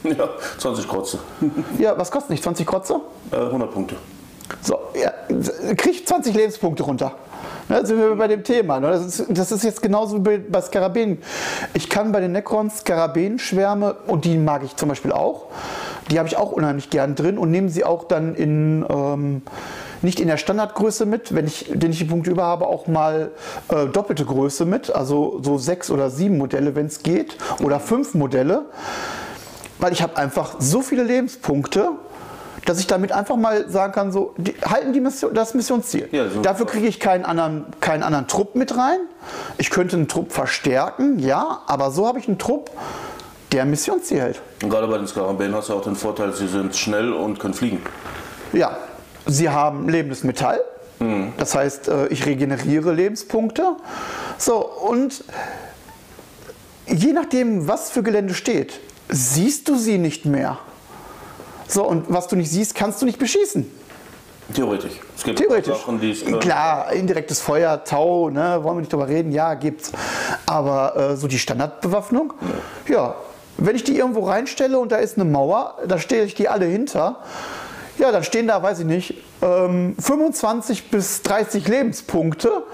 [SPEAKER 1] Ja, 20 Krotze.
[SPEAKER 2] Ja, was kostet nicht? 20 Krotze?
[SPEAKER 1] Äh, 100 Punkte.
[SPEAKER 2] So, ja, kriegt 20 Lebenspunkte runter. Ne, sind wir bei dem Thema. Ne? Das, ist, das ist jetzt genauso wie bei Skarabäen. Ich kann bei den Necrons Skarabäenschwärme, und die mag ich zum Beispiel auch, die habe ich auch unheimlich gern drin und nehme sie auch dann in, ähm, nicht in der Standardgröße mit, wenn ich, den ich die Punkte über habe, auch mal äh, doppelte Größe mit, also so sechs oder sieben Modelle, wenn es geht, oder fünf Modelle, weil ich habe einfach so viele Lebenspunkte, dass ich damit einfach mal sagen kann, so, die, halten die Mission, das Missionsziel.
[SPEAKER 1] Ja, so-
[SPEAKER 2] Dafür kriege ich keinen anderen, keinen anderen Trupp mit rein. Ich könnte einen Trupp verstärken, ja, aber so habe ich einen Trupp, der ein Missionsziel hält.
[SPEAKER 1] Und gerade bei den Skarabäen hast du auch den Vorteil, sie sind schnell und können fliegen.
[SPEAKER 2] Ja, sie haben lebendes Metall. Das heißt, äh, ich regeneriere Lebenspunkte. So, und je nachdem, was für Gelände steht, siehst du sie nicht mehr. So, und was du nicht siehst, kannst du nicht beschießen.
[SPEAKER 1] Theoretisch. Es gibt
[SPEAKER 2] Theoretisch.
[SPEAKER 1] Sachen, die es können.
[SPEAKER 2] Klar, indirektes Feuer, Tau, ne, wollen wir nicht drüber reden? Ja, gibt's. Aber äh, so die Standardbewaffnung, ja. Wenn ich die irgendwo reinstelle und da ist eine Mauer, da stehe ich die alle hinter. Ja, dann stehen da, weiß ich nicht, ähm, 25 bis 30 Lebenspunkte,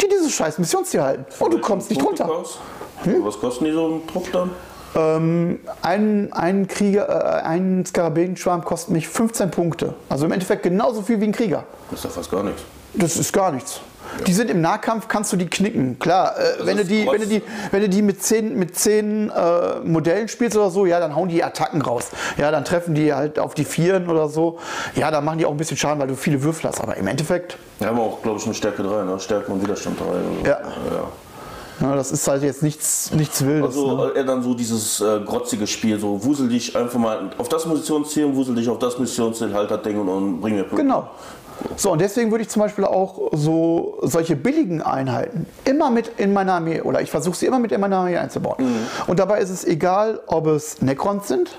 [SPEAKER 2] die dieses scheiß Missionsziel halten. Und du kommst nicht runter.
[SPEAKER 1] raus? Was kosten die so ein Trupp dann?
[SPEAKER 2] Ähm, ein, ein Krieger, äh, ein Skarabäenschwarm kostet mich 15 Punkte. Also im Endeffekt genauso viel wie ein Krieger.
[SPEAKER 1] Das ist ja fast gar nichts.
[SPEAKER 2] Das ist gar nichts. Die sind im Nahkampf, kannst du die knicken. Klar, äh, wenn, du die, wenn, du die, wenn du die mit zehn, mit zehn äh, Modellen spielst oder so, ja, dann hauen die Attacken raus. Ja, dann treffen die halt auf die Vieren oder so. Ja, dann machen die auch ein bisschen Schaden, weil du viele Würfel hast. Aber im Endeffekt,
[SPEAKER 1] Wir haben auch, glaube ich, eine Stärke 3, ne? Stärke und Widerstand 3. Oder so.
[SPEAKER 2] Ja.
[SPEAKER 1] ja.
[SPEAKER 2] Na, das ist halt jetzt nichts, nichts Wildes. ne?
[SPEAKER 1] Also eher dann so dieses äh, grotzige Spiel, so wusel dich einfach mal auf das Missionsziel, und wusel dich auf das Missionsziel, halt das Ding und, und bring mir Punkte.
[SPEAKER 2] Genau. So, und deswegen würde ich zum Beispiel auch so solche billigen Einheiten immer mit in meiner Armee oder ich versuche sie immer mit in meine Armee einzubauen. Und dabei ist es egal, ob es Necrons sind,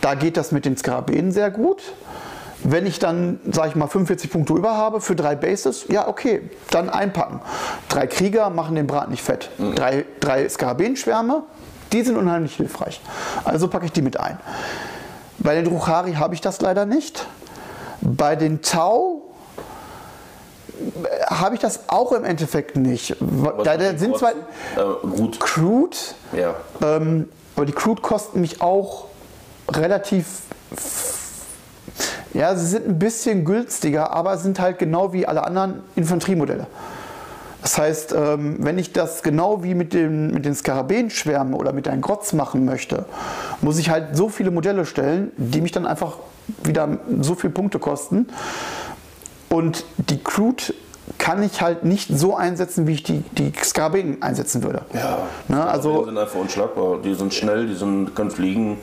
[SPEAKER 2] da geht das mit den Skarabäen sehr gut. Wenn ich dann, sage ich mal, 45 Punkte über habe für drei Bases, ja, okay, dann einpacken. Drei Krieger machen den Brat nicht fett. Drei, drei Skarabäenschwärme, die sind unheimlich hilfreich. Also packe ich die mit ein. Bei den Druchari habe ich das leider nicht. Bei den Tau äh, habe ich das auch im Endeffekt nicht.
[SPEAKER 1] Was
[SPEAKER 2] Da, sind zwar?
[SPEAKER 1] Äh,
[SPEAKER 2] Crude,
[SPEAKER 1] ja.
[SPEAKER 2] ähm, aber die Crude kosten mich auch relativ. Ja, sie sind ein bisschen günstiger, aber sind halt genau wie alle anderen Infanteriemodelle. Das heißt, ähm, wenn ich das genau wie mit, dem, mit den Skarabäenschwärmen oder mit einem Grotz machen möchte, muss ich halt so viele Modelle stellen, die mich dann einfach wieder so viele Punkte kosten. Und die Crude kann ich halt nicht so einsetzen, wie ich die, die Skarabäen einsetzen würde.
[SPEAKER 1] Ja,
[SPEAKER 2] Ne,
[SPEAKER 1] die
[SPEAKER 2] also
[SPEAKER 1] sind einfach unschlagbar. Die sind schnell, die sind, können fliegen.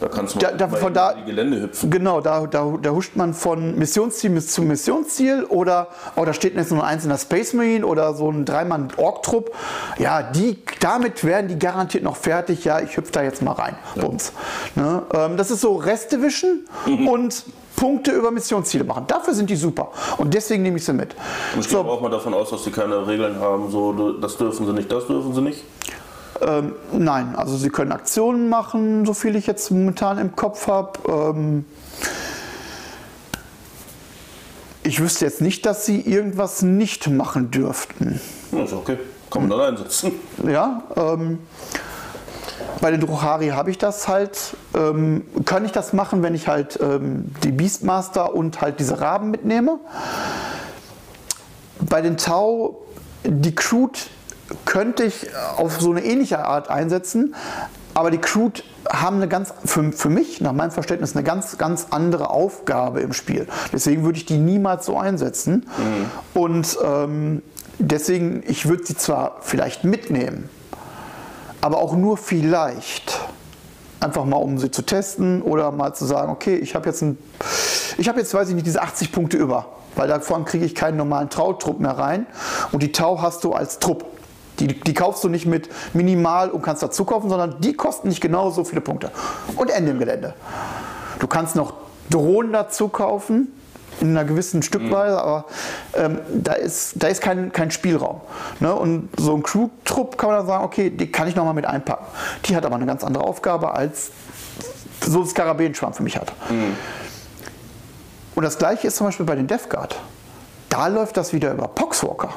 [SPEAKER 1] Da kannst du
[SPEAKER 2] Da- da- von da-
[SPEAKER 1] die Gelände hüpfen.
[SPEAKER 2] Genau, da, da, da huscht man von Missionsziel bis zu Missionsziel oder oh, da steht jetzt nur ein einzelner Space Marine oder so ein dreimann ork trupp Ja, die, damit werden die garantiert noch fertig. Ja, ich hüpfe da jetzt mal rein. Bums. Ne? Ähm, das ist so Restdivision
[SPEAKER 1] Mhm.
[SPEAKER 2] und Punkte über Missionsziele machen. Dafür sind die super. Und deswegen nehme ich sie mit.
[SPEAKER 1] Und ich gehe auch mal davon aus, dass die keine Regeln haben, so das dürfen sie nicht, das dürfen sie nicht.
[SPEAKER 2] Ähm, nein, also sie können Aktionen machen, so viel ich jetzt momentan im Kopf habe. Ähm, ich wüsste jetzt nicht, dass sie irgendwas nicht machen dürften.
[SPEAKER 1] Ja, ist okay. Kann man dann einsetzen.
[SPEAKER 2] Ja, ähm, bei den Druchari habe ich das halt. Ähm, kann ich das machen, wenn ich halt ähm, die Beastmaster und halt diese Raben mitnehme? Bei den Tau, die Crude könnte ich auf so eine ähnliche Art einsetzen, aber die Crude haben eine ganz, für, für mich, nach meinem Verständnis, eine ganz, ganz andere Aufgabe im Spiel. Deswegen würde ich die niemals so einsetzen. Und ähm, deswegen, ich würde sie zwar vielleicht mitnehmen, aber auch nur vielleicht. Einfach mal, um sie zu testen oder mal zu sagen, okay, ich habe jetzt, ein, ich habe jetzt, weiß ich nicht, diese 80 Punkte über, weil davon kriege ich keinen normalen Trautrupp mehr rein. Und die Tau hast du als Trupp. Die, die kaufst du nicht mit minimal und kannst dazu kaufen, sondern die kosten nicht genau so viele Punkte. Und Ende im Gelände. Du kannst noch Drohnen dazu kaufen, in einer gewissen Stückweise, aber ähm, da ist, da ist kein, kein Spielraum. Ne? Und so ein Crew-Trupp kann man dann sagen, okay, die kann ich nochmal mit einpacken. Die hat aber eine ganz andere Aufgabe als so ein Skarabenschwarm für mich hat. Und das gleiche ist zum Beispiel bei den Death Guard. Da läuft das wieder über Poxwalker.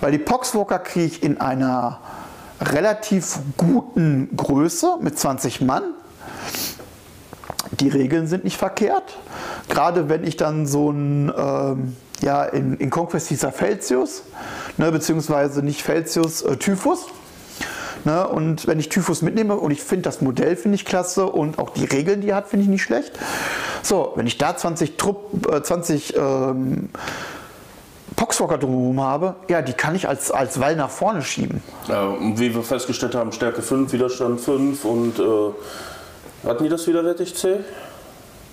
[SPEAKER 2] Weil die Poxwalker kriege ich in einer relativ guten Größe mit 20 Mann. Die Regeln sind nicht verkehrt. Gerade wenn ich dann so ein, ähm, ja, in, in Conquest hieß er Felsius, ne, beziehungsweise nicht Felsius, äh, Typhus. Ne, und wenn ich Typhus mitnehme und ich finde das Modell finde ich klasse und auch die Regeln, die er hat, finde ich nicht schlecht. So, wenn ich da 20 Trupp, äh, 20 ähm, Poxwalker drumherum habe, ja, die kann ich als, als Wall nach vorne schieben.
[SPEAKER 1] Ja, wie wir festgestellt haben, Stärke 5, Widerstand 5 und äh, hatten die das widerwärtig C?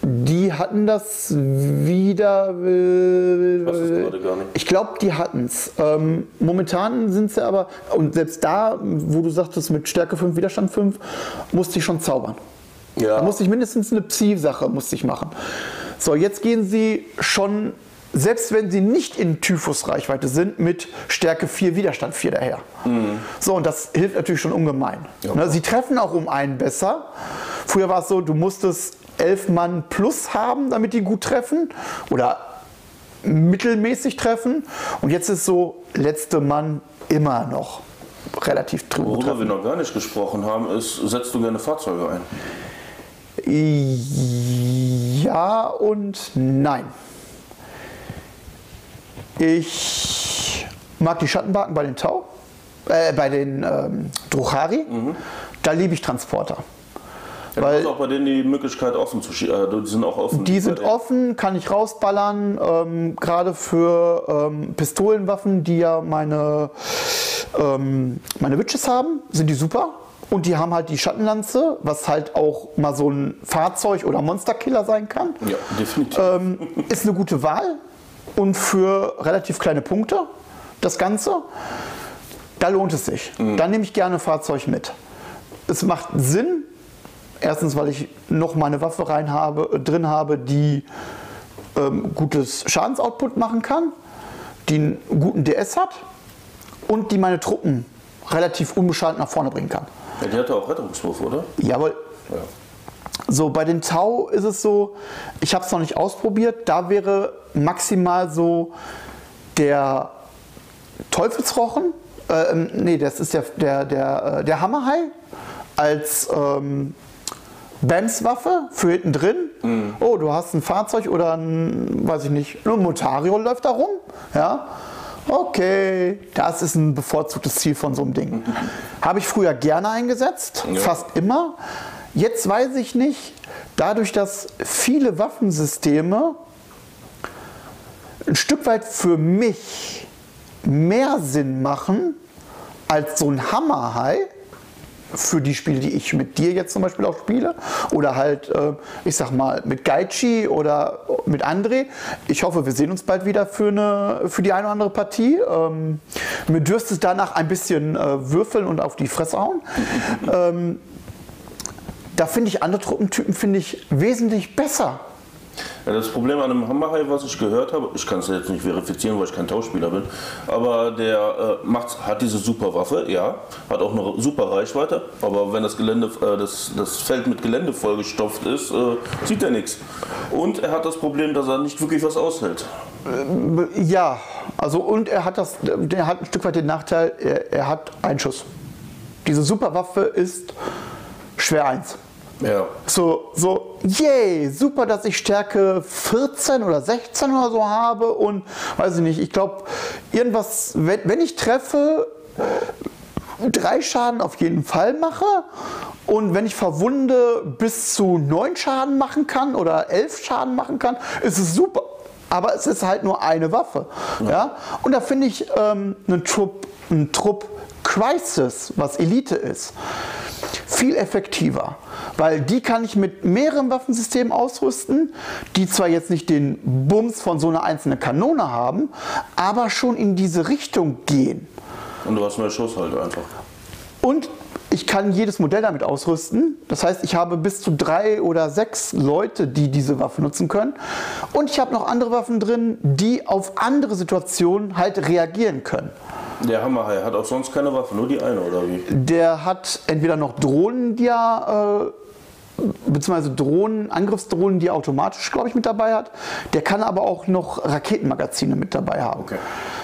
[SPEAKER 2] Die hatten das wieder. äh,
[SPEAKER 1] weiß es gerade gar nicht.
[SPEAKER 2] Ich glaube, die hatten es. Ähm, momentan sind sie aber, und selbst da, wo du sagtest, mit Stärke 5, Widerstand 5, musste ich schon zaubern.
[SPEAKER 1] Ja.
[SPEAKER 2] Da musste ich mindestens eine Psi-Sache musste ich machen. So, jetzt gehen sie schon, selbst wenn sie nicht in Typhus-Reichweite sind, mit Stärke 4, Widerstand 4 daher. So, und das hilft natürlich schon ungemein.
[SPEAKER 1] Ja.
[SPEAKER 2] Ne, sie treffen auch um einen besser. Früher war es so, du musstest elf Mann plus haben, damit die gut treffen. Oder mittelmäßig treffen. Und jetzt ist so, letzte Mann immer noch relativ drüber
[SPEAKER 1] Worüber
[SPEAKER 2] treffen.
[SPEAKER 1] wir noch gar nicht gesprochen haben, ist, setzt du gerne Fahrzeuge ein?
[SPEAKER 2] Ja und nein. Ich mag die Schattenbarken bei den Tau, äh, bei den ähm, Druchari. Da liebe ich Transporter.
[SPEAKER 1] Ja,
[SPEAKER 2] Weil-
[SPEAKER 1] du hast auch bei denen die Möglichkeit offen zu schießen. Äh, die sind auch offen.
[SPEAKER 2] Die sind offen, kann ich rausballern, ähm, gerade für ähm, Pistolenwaffen, die ja meine, ähm, meine Witches haben, sind die super. Und die haben halt die Schattenlanze, was halt auch mal so ein Fahrzeug oder Monsterkiller sein kann.
[SPEAKER 1] Ja, definitiv.
[SPEAKER 2] Ähm, ist eine gute Wahl und für relativ kleine Punkte das Ganze. Da lohnt es sich. Da nehme ich gerne Fahrzeug mit. Es macht Sinn, erstens, weil ich noch mal eine Waffe rein habe, drin habe, die ähm, gutes Schadensoutput machen kann, die einen guten DS hat und die meine Truppen relativ unbeschadet nach vorne bringen kann.
[SPEAKER 1] ja, die hatte auch Rettungswurf, oder?
[SPEAKER 2] Jawohl,
[SPEAKER 1] Ja.
[SPEAKER 2] So, bei den Tau ist es so, ich habe es noch nicht ausprobiert, da wäre maximal so der Teufelsrochen, äh, ähm, nee, das ist der, der, der, äh, der Hammerhai als ähm, Bams-Waffe für hinten drin. Oh, du hast ein Fahrzeug oder ein, weiß ich nicht, ein Motario läuft da rum. Ja. Okay, das ist ein bevorzugtes Ziel von so einem Ding. Habe ich früher gerne eingesetzt,
[SPEAKER 1] Ja.
[SPEAKER 2] fast immer. Jetzt weiß ich nicht, dadurch, dass viele Waffensysteme ein Stück weit für mich mehr Sinn machen als so ein Hammerhai für die Spiele, die ich mit dir jetzt zum Beispiel auch spiele oder halt, äh, ich sag mal, mit Gaichi oder mit André. Ich hoffe, wir sehen uns bald wieder für, eine, für die eine oder andere Partie. Ähm, mir dürfte es danach ein bisschen äh, würfeln und auf die Fresse hauen. ähm, da finde ich andere Truppentypen finde ich wesentlich besser.
[SPEAKER 1] Ja, das Problem an einem Hammerhai, was ich gehört habe, ich kann es jetzt nicht verifizieren, weil ich kein Tauschspieler bin, aber der äh, macht, hat diese super Waffe, ja, hat auch eine super Reichweite, aber wenn das, Gelände, äh, das, das Feld mit Gelände vollgestopft ist, äh, sieht er nichts. Und er hat das Problem, dass er nicht wirklich was aushält.
[SPEAKER 2] Ja, also und er hat das, der hat ein Stück weit den Nachteil, er, er hat Einschuss. Diese Superwaffe ist schwer 1.
[SPEAKER 1] Ja.
[SPEAKER 2] So, so, yay, super, dass ich Stärke 14 oder 16 oder so habe und weiß ich nicht, ich glaube, irgendwas, wenn, wenn ich treffe, drei Schaden auf jeden Fall mache und wenn ich verwunde bis zu neun Schaden machen kann oder elf Schaden machen kann, ist es super. Aber es ist halt nur eine Waffe. Ja? Und da finde ich ähm, einen Trupp, einen Trupp Crisis, was Elite ist, viel effektiver. Weil die kann ich mit mehreren Waffensystemen ausrüsten, die zwar jetzt nicht den Bums von so einer einzelnen Kanone haben, aber schon in diese Richtung gehen.
[SPEAKER 1] Und du hast mehr Schuss halt einfach.
[SPEAKER 2] Und Ich kann jedes Modell damit ausrüsten. Das heißt, ich habe bis zu drei oder sechs Leute, die diese Waffe nutzen können. Und ich habe noch andere Waffen drin, die auf andere Situationen halt reagieren können.
[SPEAKER 1] Der Hammerhai hat auch sonst keine Waffe, nur die eine, oder wie?
[SPEAKER 2] Der hat entweder noch Drohnen, die er, äh, beziehungsweise Drohnen, Angriffsdrohnen, die er automatisch, glaube ich, mit dabei hat. Der kann aber auch noch Raketenmagazine mit dabei haben.
[SPEAKER 1] Okay.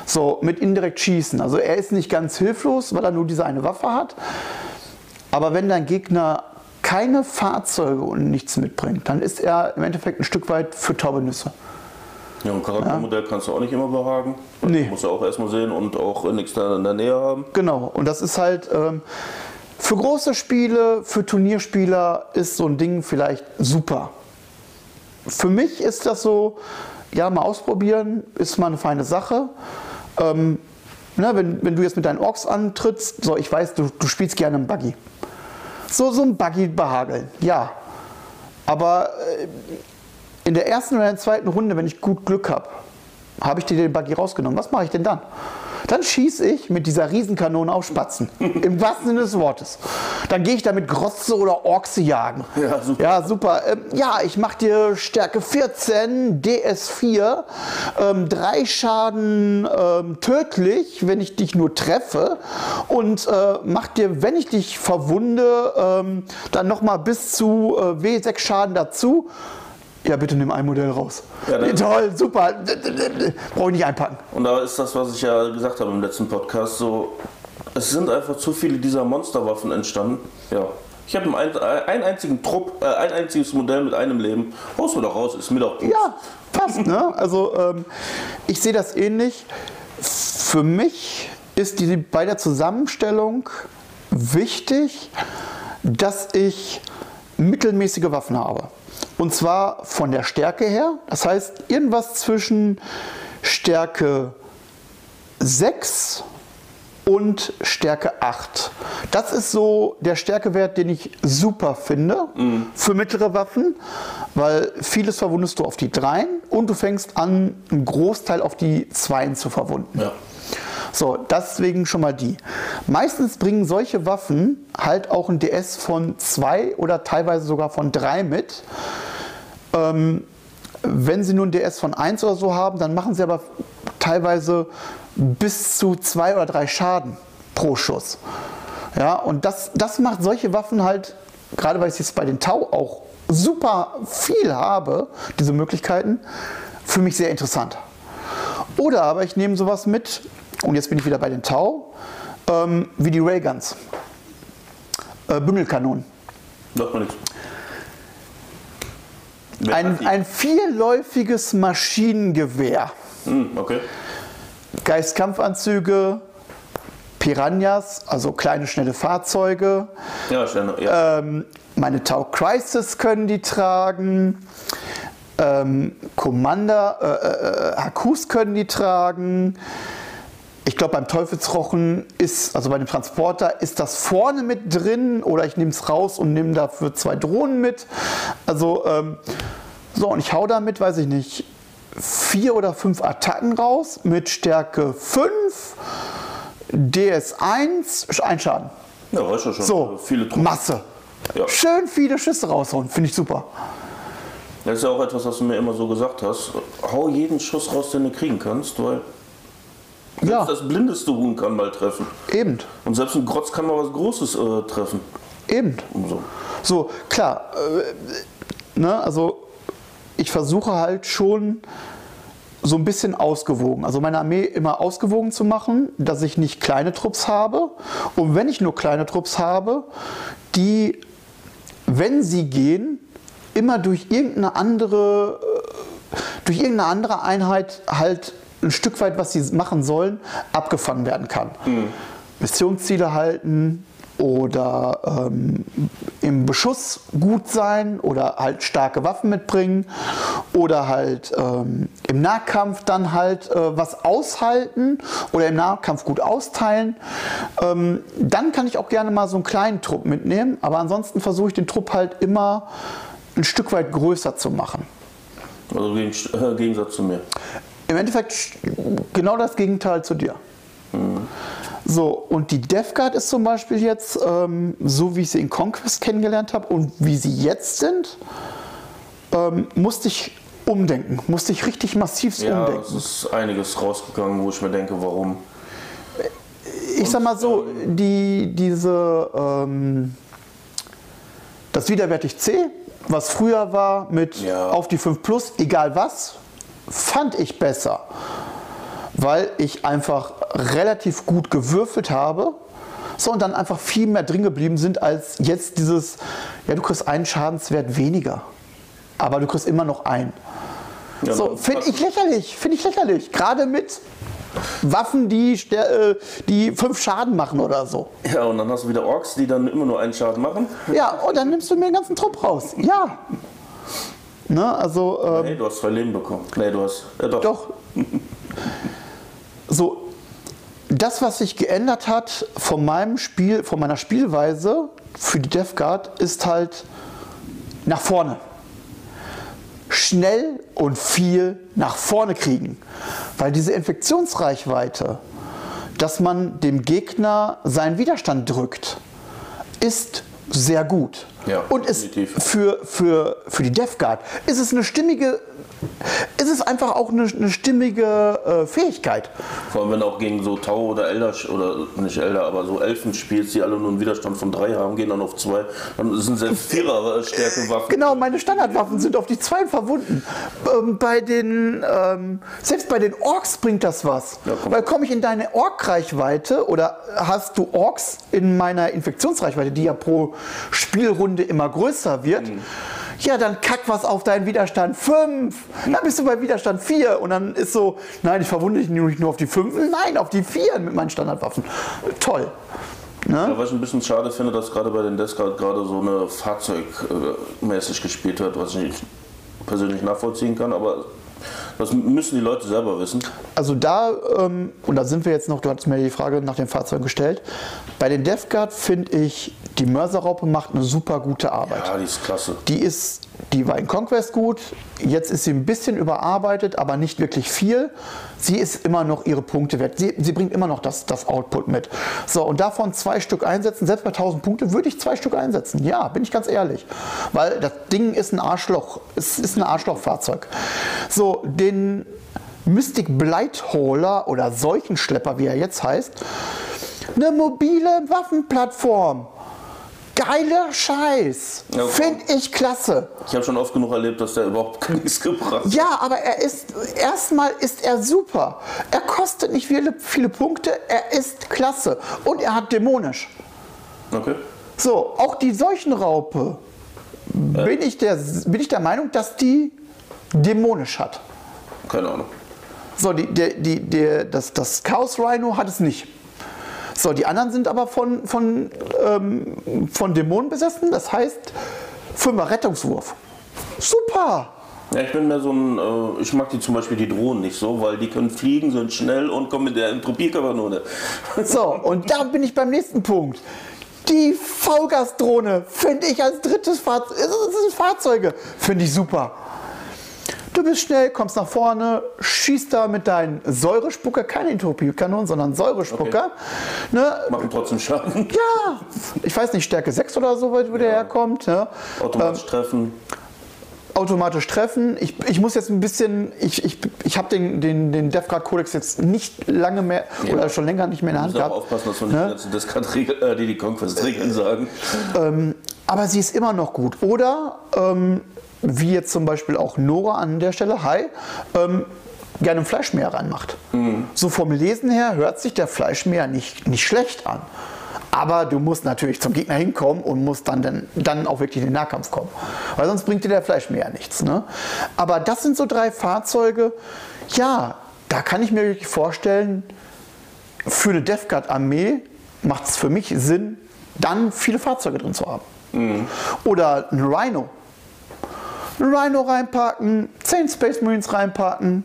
[SPEAKER 2] So, mit indirekt schießen. Also er ist nicht ganz hilflos, weil er nur diese eine Waffe hat. Aber wenn dein Gegner keine Fahrzeuge und nichts mitbringt, dann ist er im Endeffekt ein Stück weit für taube Nüsse.
[SPEAKER 1] Ja, ein Charaktermodell kannst du auch nicht immer behagen.
[SPEAKER 2] Nee.
[SPEAKER 1] Musst du auch erstmal sehen und auch nichts da in der Nähe haben.
[SPEAKER 2] Genau, und das ist halt ähm, für große Spiele, für Turnierspieler ist so ein Ding vielleicht super. Für mich ist das so, ja, mal ausprobieren, ist mal eine feine Sache. Ähm, ne, wenn, wenn du jetzt mit deinen Orks antrittst, so, ich weiß, du, du spielst gerne einen Buggy. So, so ein Buggy behageln, ja. Aber äh, in der ersten oder in der zweiten Runde, wenn ich gut Glück habe, habe ich dir den Buggy rausgenommen. Was mache ich denn dann? Dann schieße ich mit dieser Riesenkanone auf Spatzen. Im wahrsten Sinne des Wortes. Dann gehe ich damit Grotze oder Orkse jagen.
[SPEAKER 1] Ja, super.
[SPEAKER 2] Ja, super. Ähm, ja, ich mache dir Stärke 14, DS4, ähm, drei Schaden ähm, tödlich, wenn ich dich nur treffe. Und äh, mach dir, wenn ich dich verwunde, ähm, dann nochmal bis zu äh, W6 Schaden dazu. Ja, bitte nimm ein Modell raus.
[SPEAKER 1] Ja, dann-
[SPEAKER 2] Toll, super. Brauche ich nicht einpacken.
[SPEAKER 1] Und da ist das, was ich ja gesagt habe im letzten Podcast, so, es sind einfach zu viele dieser Monsterwaffen entstanden. Ja. Ich habe einen, einen einzigen Trupp, äh, ein einziges Modell mit einem Leben. Haust mir doch raus, ist mir doch.
[SPEAKER 2] Ja, passt. Ne? Also ähm, ich sehe das ähnlich. Für mich ist die, bei der Zusammenstellung wichtig, dass ich mittelmäßige Waffen habe. Und zwar von der Stärke her. Das heißt, irgendwas zwischen Stärke 6 und Stärke 8. Das ist so der Stärkewert, den ich super finde für mittlere Waffen, weil vieles verwundest du auf die 3 und du fängst an, einen Großteil auf die 2 zu verwunden.
[SPEAKER 1] Ja.
[SPEAKER 2] So, deswegen schon mal die. Meistens bringen solche Waffen halt auch ein DS von 2 oder teilweise sogar von 3 mit. Ähm, wenn sie nur ein DS von 1 oder so haben, dann machen sie aber teilweise bis zu 2 oder 3 Schaden pro Schuss. Ja, und das, das macht solche Waffen halt, gerade weil ich jetzt bei den Tau auch super viel habe, diese Möglichkeiten, für mich sehr interessant. Oder aber ich nehme sowas mit, und jetzt bin ich wieder bei den Tau, ähm, wie die Rayguns. Äh, Bündelkanonen.
[SPEAKER 1] Sagt man nichts. Hat
[SPEAKER 2] Ein, ein vierläufiges Maschinengewehr.
[SPEAKER 1] Hm, okay.
[SPEAKER 2] Geistkampfanzüge, Piranhas, also kleine, schnelle Fahrzeuge.
[SPEAKER 1] Ja, schnell. Ja.
[SPEAKER 2] Ähm, meine Tau Crisis können die tragen. Ähm, Commander, äh, äh, Hakus können die tragen. Ich glaube, beim Teufelsrochen ist, also bei dem Transporter, ist das vorne mit drin oder ich nehme es raus und nehme dafür zwei Drohnen mit. Also, ähm, so, und ich hau damit, weiß ich nicht, vier oder fünf Attacken raus mit Stärke 5, DS1, ein Schaden.
[SPEAKER 1] ja, weißt du schon.
[SPEAKER 2] So,
[SPEAKER 1] Viele Truppen.
[SPEAKER 2] Masse.
[SPEAKER 1] Ja.
[SPEAKER 2] Schön viele Schüsse raushauen, finde ich super.
[SPEAKER 1] Das ist ja auch etwas, was du mir immer so gesagt hast. Hau jeden Schuss raus, den du kriegen kannst, weil
[SPEAKER 2] Ja,
[SPEAKER 1] selbst das blindeste Huhn kann mal treffen.
[SPEAKER 2] eben,
[SPEAKER 1] Und selbst ein Grotz kann mal was Großes äh, treffen.
[SPEAKER 2] eben.
[SPEAKER 1] Und so.
[SPEAKER 2] So, klar, äh, ne, also ich versuche halt schon so ein bisschen ausgewogen, also meine Armee immer ausgewogen zu machen, dass ich nicht kleine Trupps habe. Und wenn ich nur kleine Trupps habe, die, wenn sie gehen, immer durch irgendeine andere, äh, durch irgendeine andere Einheit halt ein Stück weit, was sie machen sollen, abgefangen werden kann. Missionsziele halten oder ähm, im Beschuss gut sein oder halt starke Waffen mitbringen oder halt ähm, im Nahkampf dann halt äh, was aushalten oder im Nahkampf gut austeilen. Ähm, dann kann ich auch gerne mal so einen kleinen Trupp mitnehmen, aber ansonsten versuche ich den Trupp halt immer ein Stück weit größer zu machen.
[SPEAKER 1] Also gegen, äh, Gegensatz zu mir.
[SPEAKER 2] Im Endeffekt genau das Gegenteil zu dir. So, und die Death Guard ist zum Beispiel jetzt, ähm, so wie ich sie in Conquest kennengelernt habe und wie sie jetzt sind, ähm, musste ich umdenken, musste ich richtig massiv
[SPEAKER 1] Ja,
[SPEAKER 2] umdenken.
[SPEAKER 1] es ist einiges rausgegangen, wo ich mir denke, warum.
[SPEAKER 2] ich sag mal so, die, diese, ähm, das widerwärtig C, was früher war mit
[SPEAKER 1] Ja.
[SPEAKER 2] auf die 5 Plus, egal was, fand ich besser, weil ich einfach relativ gut gewürfelt habe. So, und dann einfach viel mehr drin geblieben sind als jetzt dieses, ja, du kriegst einen Schadenswert weniger, aber du kriegst immer noch einen.
[SPEAKER 1] Ja,
[SPEAKER 2] So, finde ich lächerlich, finde ich lächerlich. Gerade mit Waffen, die, äh, die fünf Schaden machen oder so.
[SPEAKER 1] Ja, und dann hast du wieder Orks, die dann immer nur einen Schaden machen.
[SPEAKER 2] Ja, und dann nimmst du mir den ganzen Trupp raus. Ja. Ne, also, ähm,
[SPEAKER 1] Hey, du hast zwei Leben bekommen. Nee, du hast. Ja, doch.
[SPEAKER 2] doch. So, das, was sich geändert hat von meinem Spiel, von meiner Spielweise für die Death Guard, ist halt nach vorne. Schnell und viel nach vorne kriegen. Weil diese Infektionsreichweite, dass man dem Gegner seinen Widerstand drückt, ist sehr gut.
[SPEAKER 1] Ja,
[SPEAKER 2] und ist
[SPEAKER 1] definitiv.
[SPEAKER 2] für, für, für die Death Guard ist es eine stimmige, ist es einfach auch eine, eine stimmige äh, Fähigkeit.
[SPEAKER 1] Vor allem, wenn du auch gegen so Tau oder Elder, oder nicht Elder, aber so Elfen spielst, die alle nur einen Widerstand von drei haben, gehen dann auf zwei. Dann sind selbst Vierer Stärke Waffen.
[SPEAKER 2] Genau, meine Standardwaffen sind auf die zwei verwunden. Ähm, bei den, ähm, selbst bei den Orks bringt das was.
[SPEAKER 1] Ja, komm.
[SPEAKER 2] Weil komme ich in deine Ork-Reichweite oder hast du Orks in meiner Infektionsreichweite, die ja pro Spielrunde immer größer wird,
[SPEAKER 1] Mhm.
[SPEAKER 2] Ja, dann kack was auf deinen Widerstand 5. Dann bist du bei Widerstand 4 und dann ist so, nein, ich verwunde dich nicht nur auf die 5, nein, auf die 4 mit meinen Standardwaffen. Toll.
[SPEAKER 1] Ja, was ich ein bisschen schade finde, dass gerade bei den Discard gerade so eine Fahrzeugmäßig gespielt wird, was ich nicht persönlich nachvollziehen kann, aber das müssen die Leute selber wissen.
[SPEAKER 2] Also da, ähm, und da sind wir jetzt noch, du hattest mir die Frage nach den Fahrzeugen gestellt. Bei den Death Guard finde ich, die Mörserraupe macht eine super gute Arbeit.
[SPEAKER 1] Ja, die ist klasse.
[SPEAKER 2] Die ist, die war in Conquest gut, jetzt ist sie ein bisschen überarbeitet, aber nicht wirklich viel. Sie ist immer noch ihre Punkte wert. Sie, sie bringt immer noch das, das Output mit. So, und davon zwei Stück einsetzen, selbst bei 1000 Punkte würde ich zwei Stück einsetzen. Ja, bin ich ganz ehrlich. Weil das Ding ist ein Arschloch. Es ist ein Arschlochfahrzeug. So, den Mystic Blightholer oder Seuchenschlepper, wie er jetzt heißt, eine mobile Waffenplattform. Geiler Scheiß.
[SPEAKER 1] Ja, okay.
[SPEAKER 2] Finde ich klasse.
[SPEAKER 1] Ich habe schon oft genug erlebt, dass der überhaupt nichts gebracht hat.
[SPEAKER 2] Ja, aber er ist, erstmal ist er super. Er kostet nicht viele, viele Punkte, er ist klasse. Und er hat dämonisch.
[SPEAKER 1] Okay.
[SPEAKER 2] So, auch die Seuchenraupe bin, ich der, bin ich der Meinung, dass die dämonisch hat.
[SPEAKER 1] Keine Ahnung.
[SPEAKER 2] So, die, die, die, die, das, das Chaos Rhino hat es nicht. So, die anderen sind aber von, von, ähm, von Dämonen besessen. Das heißt, Fünfer Rettungswurf. Super!
[SPEAKER 1] Ja, ich bin mehr so ein, äh, ich mag die zum Beispiel die Drohnen nicht so, weil die können fliegen, sind schnell und kommen mit der Entropiekanone.
[SPEAKER 2] So, und da bin ich beim nächsten Punkt. Die Vollgasdrohne finde ich als drittes Fahrzeug, das sind Fahrzeuge, finde ich super. Du bist schnell, kommst nach vorne, schießt da mit deinen Säurespucker, keine Entropiekanonen, sondern Säurespucker. Ne?
[SPEAKER 1] Machen trotzdem Schaden.
[SPEAKER 2] Ja, ich weiß nicht, Stärke 6 oder so, wo der herkommt. Ne?
[SPEAKER 1] Automatisch treffen.
[SPEAKER 2] automatisch treffen. Ich, ich muss jetzt ein bisschen, ich, ich, ich habe den, den, den DevGuard Codex jetzt nicht lange mehr
[SPEAKER 1] Ja.
[SPEAKER 2] oder schon länger nicht mehr in der Hand
[SPEAKER 1] müssen auch
[SPEAKER 2] gehabt.
[SPEAKER 1] aufpassen, dass nicht
[SPEAKER 2] Ne?
[SPEAKER 1] die ganzen Discard-Regeln, äh, die die Conquest-Regeln sagen.
[SPEAKER 2] Ähm, aber sie ist immer noch gut. Oder ähm, wie jetzt zum Beispiel auch Nora an der Stelle, hi, ähm, gerne ein Fleischmäher reinmacht. So vom Lesen her hört sich der Fleischmäher nicht, nicht schlecht an. Aber du musst natürlich zum Gegner hinkommen und musst dann, dann, dann auch wirklich in den Nahkampf kommen. Weil sonst bringt dir der Fleischmäher nichts. Ne? Aber das sind so drei Fahrzeuge, ja, da kann ich mir wirklich vorstellen, für eine Death Guard Armee macht es für mich Sinn, dann viele Fahrzeuge drin zu haben. Oder ein Rhino. Ein Rhino reinpacken, 10 Space Marines reinpacken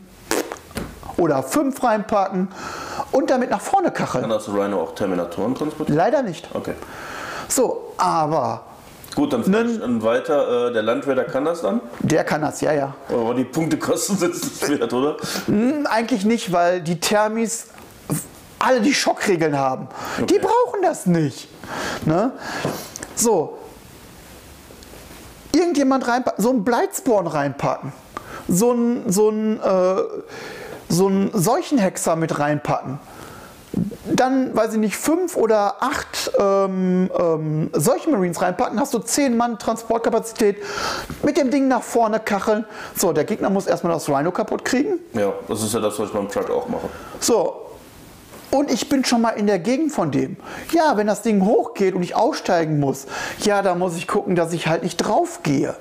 [SPEAKER 2] oder 5 reinpacken und damit nach vorne
[SPEAKER 1] Kann
[SPEAKER 2] kacheln.
[SPEAKER 1] das Rhino auch Terminatoren transportieren?
[SPEAKER 2] Leider nicht.
[SPEAKER 1] Okay.
[SPEAKER 2] So, aber
[SPEAKER 1] Gut, dann vielleicht ein weiter. Äh, der Landräder kann das dann?
[SPEAKER 2] der kann das, ja, ja.
[SPEAKER 1] Aber die Punktekosten sind es nicht wert, oder?
[SPEAKER 2] Hm, Eigentlich nicht, weil die Thermis alle die Schockregeln haben. Die brauchen das nicht. Ne? So, irgendjemand reinpacken, so ein Bleitsporn reinpacken, so ein, so ein, äh, so ein Seuchenhexer mit reinpacken. Dann, weiß ich nicht, fünf oder acht ähm, ähm, Seuchenmarines reinpacken, hast du zehn Mann Transportkapazität mit dem Ding nach vorne kacheln. So, der Gegner muss erstmal das Rhino kaputt kriegen.
[SPEAKER 1] Ja, das ist ja das, was ich beim Truck auch mache.
[SPEAKER 2] So. Und ich bin schon mal in der Gegend von dem. Ja, wenn das Ding hochgeht und ich aussteigen muss, ja, da muss ich gucken, dass ich halt nicht drauf gehe.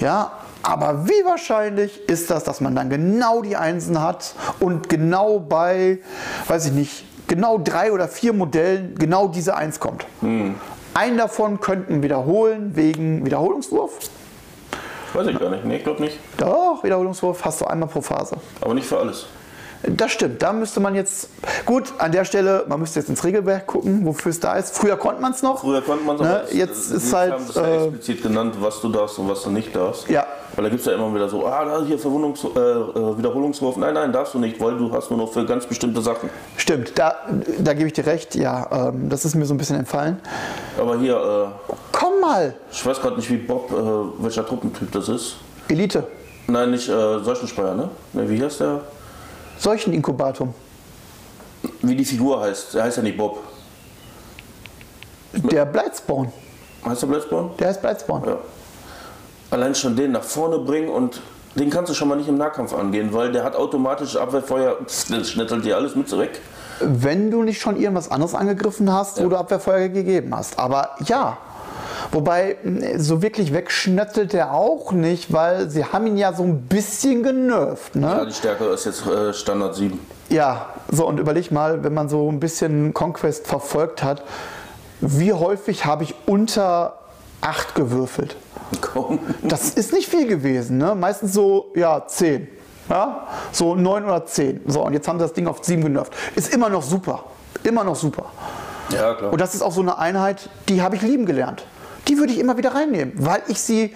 [SPEAKER 2] Ja, aber wie wahrscheinlich ist das, dass man dann genau die Einsen hat und genau bei, weiß ich nicht, genau drei oder vier Modellen genau diese Eins kommt? Einen davon könnten wiederholen wegen Wiederholungswurf.
[SPEAKER 1] Weiß ich gar nicht. Nee, ich glaube nicht.
[SPEAKER 2] Doch, Wiederholungswurf hast du einmal pro Phase.
[SPEAKER 1] Aber nicht für alles.
[SPEAKER 2] Das stimmt, da müsste man jetzt, gut, an der Stelle, man müsste jetzt ins Regelwerk gucken, wofür es da ist. Früher konnte man es noch.
[SPEAKER 1] Früher konnte man es
[SPEAKER 2] Ne,
[SPEAKER 1] aber
[SPEAKER 2] jetzt
[SPEAKER 1] äh,
[SPEAKER 2] ist
[SPEAKER 1] die
[SPEAKER 2] halt,
[SPEAKER 1] haben das ja
[SPEAKER 2] äh,
[SPEAKER 1] explizit genannt, was du darfst und was du nicht darfst.
[SPEAKER 2] Ja.
[SPEAKER 1] Weil da gibt es ja immer wieder so, ah, da hier Verwundungs äh, äh, Wiederholungswurf. Nein, nein, darfst du nicht, weil du hast nur noch für ganz bestimmte Sachen.
[SPEAKER 2] Stimmt, da, da gebe ich dir recht, ja, ähm, das ist mir so ein bisschen entfallen.
[SPEAKER 1] Aber hier, äh,
[SPEAKER 2] Komm mal,
[SPEAKER 1] ich weiß gerade nicht, wie Bob, äh, welcher Truppentyp das ist.
[SPEAKER 2] Elite,
[SPEAKER 1] Nein, nicht äh, Seuchenspeier, ne? ne? Wie heißt der?
[SPEAKER 2] Seucheninkubatum.
[SPEAKER 1] Wie die Figur heißt. Der heißt ja nicht Bob.
[SPEAKER 2] Der Bleitspawn,
[SPEAKER 1] Heißt der Blitzborn?
[SPEAKER 2] der heißt Bleitspawn.
[SPEAKER 1] Ja. Allein schon den nach vorne bringen und den kannst du schon mal nicht im Nahkampf angehen, weil der hat automatisch Abwehrfeuer, das schnittelt dir alles mit weg.
[SPEAKER 2] Wenn du nicht schon irgendwas anderes angegriffen hast, wo du Abwehrfeuer gegeben hast. Aber ja. Wobei, so wirklich wegschnöttelt er auch nicht, weil sie haben ihn ja so ein bisschen genervt. Ne?
[SPEAKER 1] Ja, die Stärke ist jetzt äh, Standard 7.
[SPEAKER 2] Ja, so und überleg mal, wenn man so ein bisschen Conquest verfolgt hat, wie häufig habe ich unter 8 gewürfelt?
[SPEAKER 1] Komm.
[SPEAKER 2] Das ist nicht viel gewesen, ne? Meistens so, ja, 10. Ja? So 9 oder 10. So, und jetzt haben sie das Ding auf 7 genervt. Ist immer noch super. Immer noch super.
[SPEAKER 1] Ja, klar.
[SPEAKER 2] Und das ist auch so eine Einheit, die habe ich lieben gelernt. Die würde ich immer wieder reinnehmen, weil ich sie,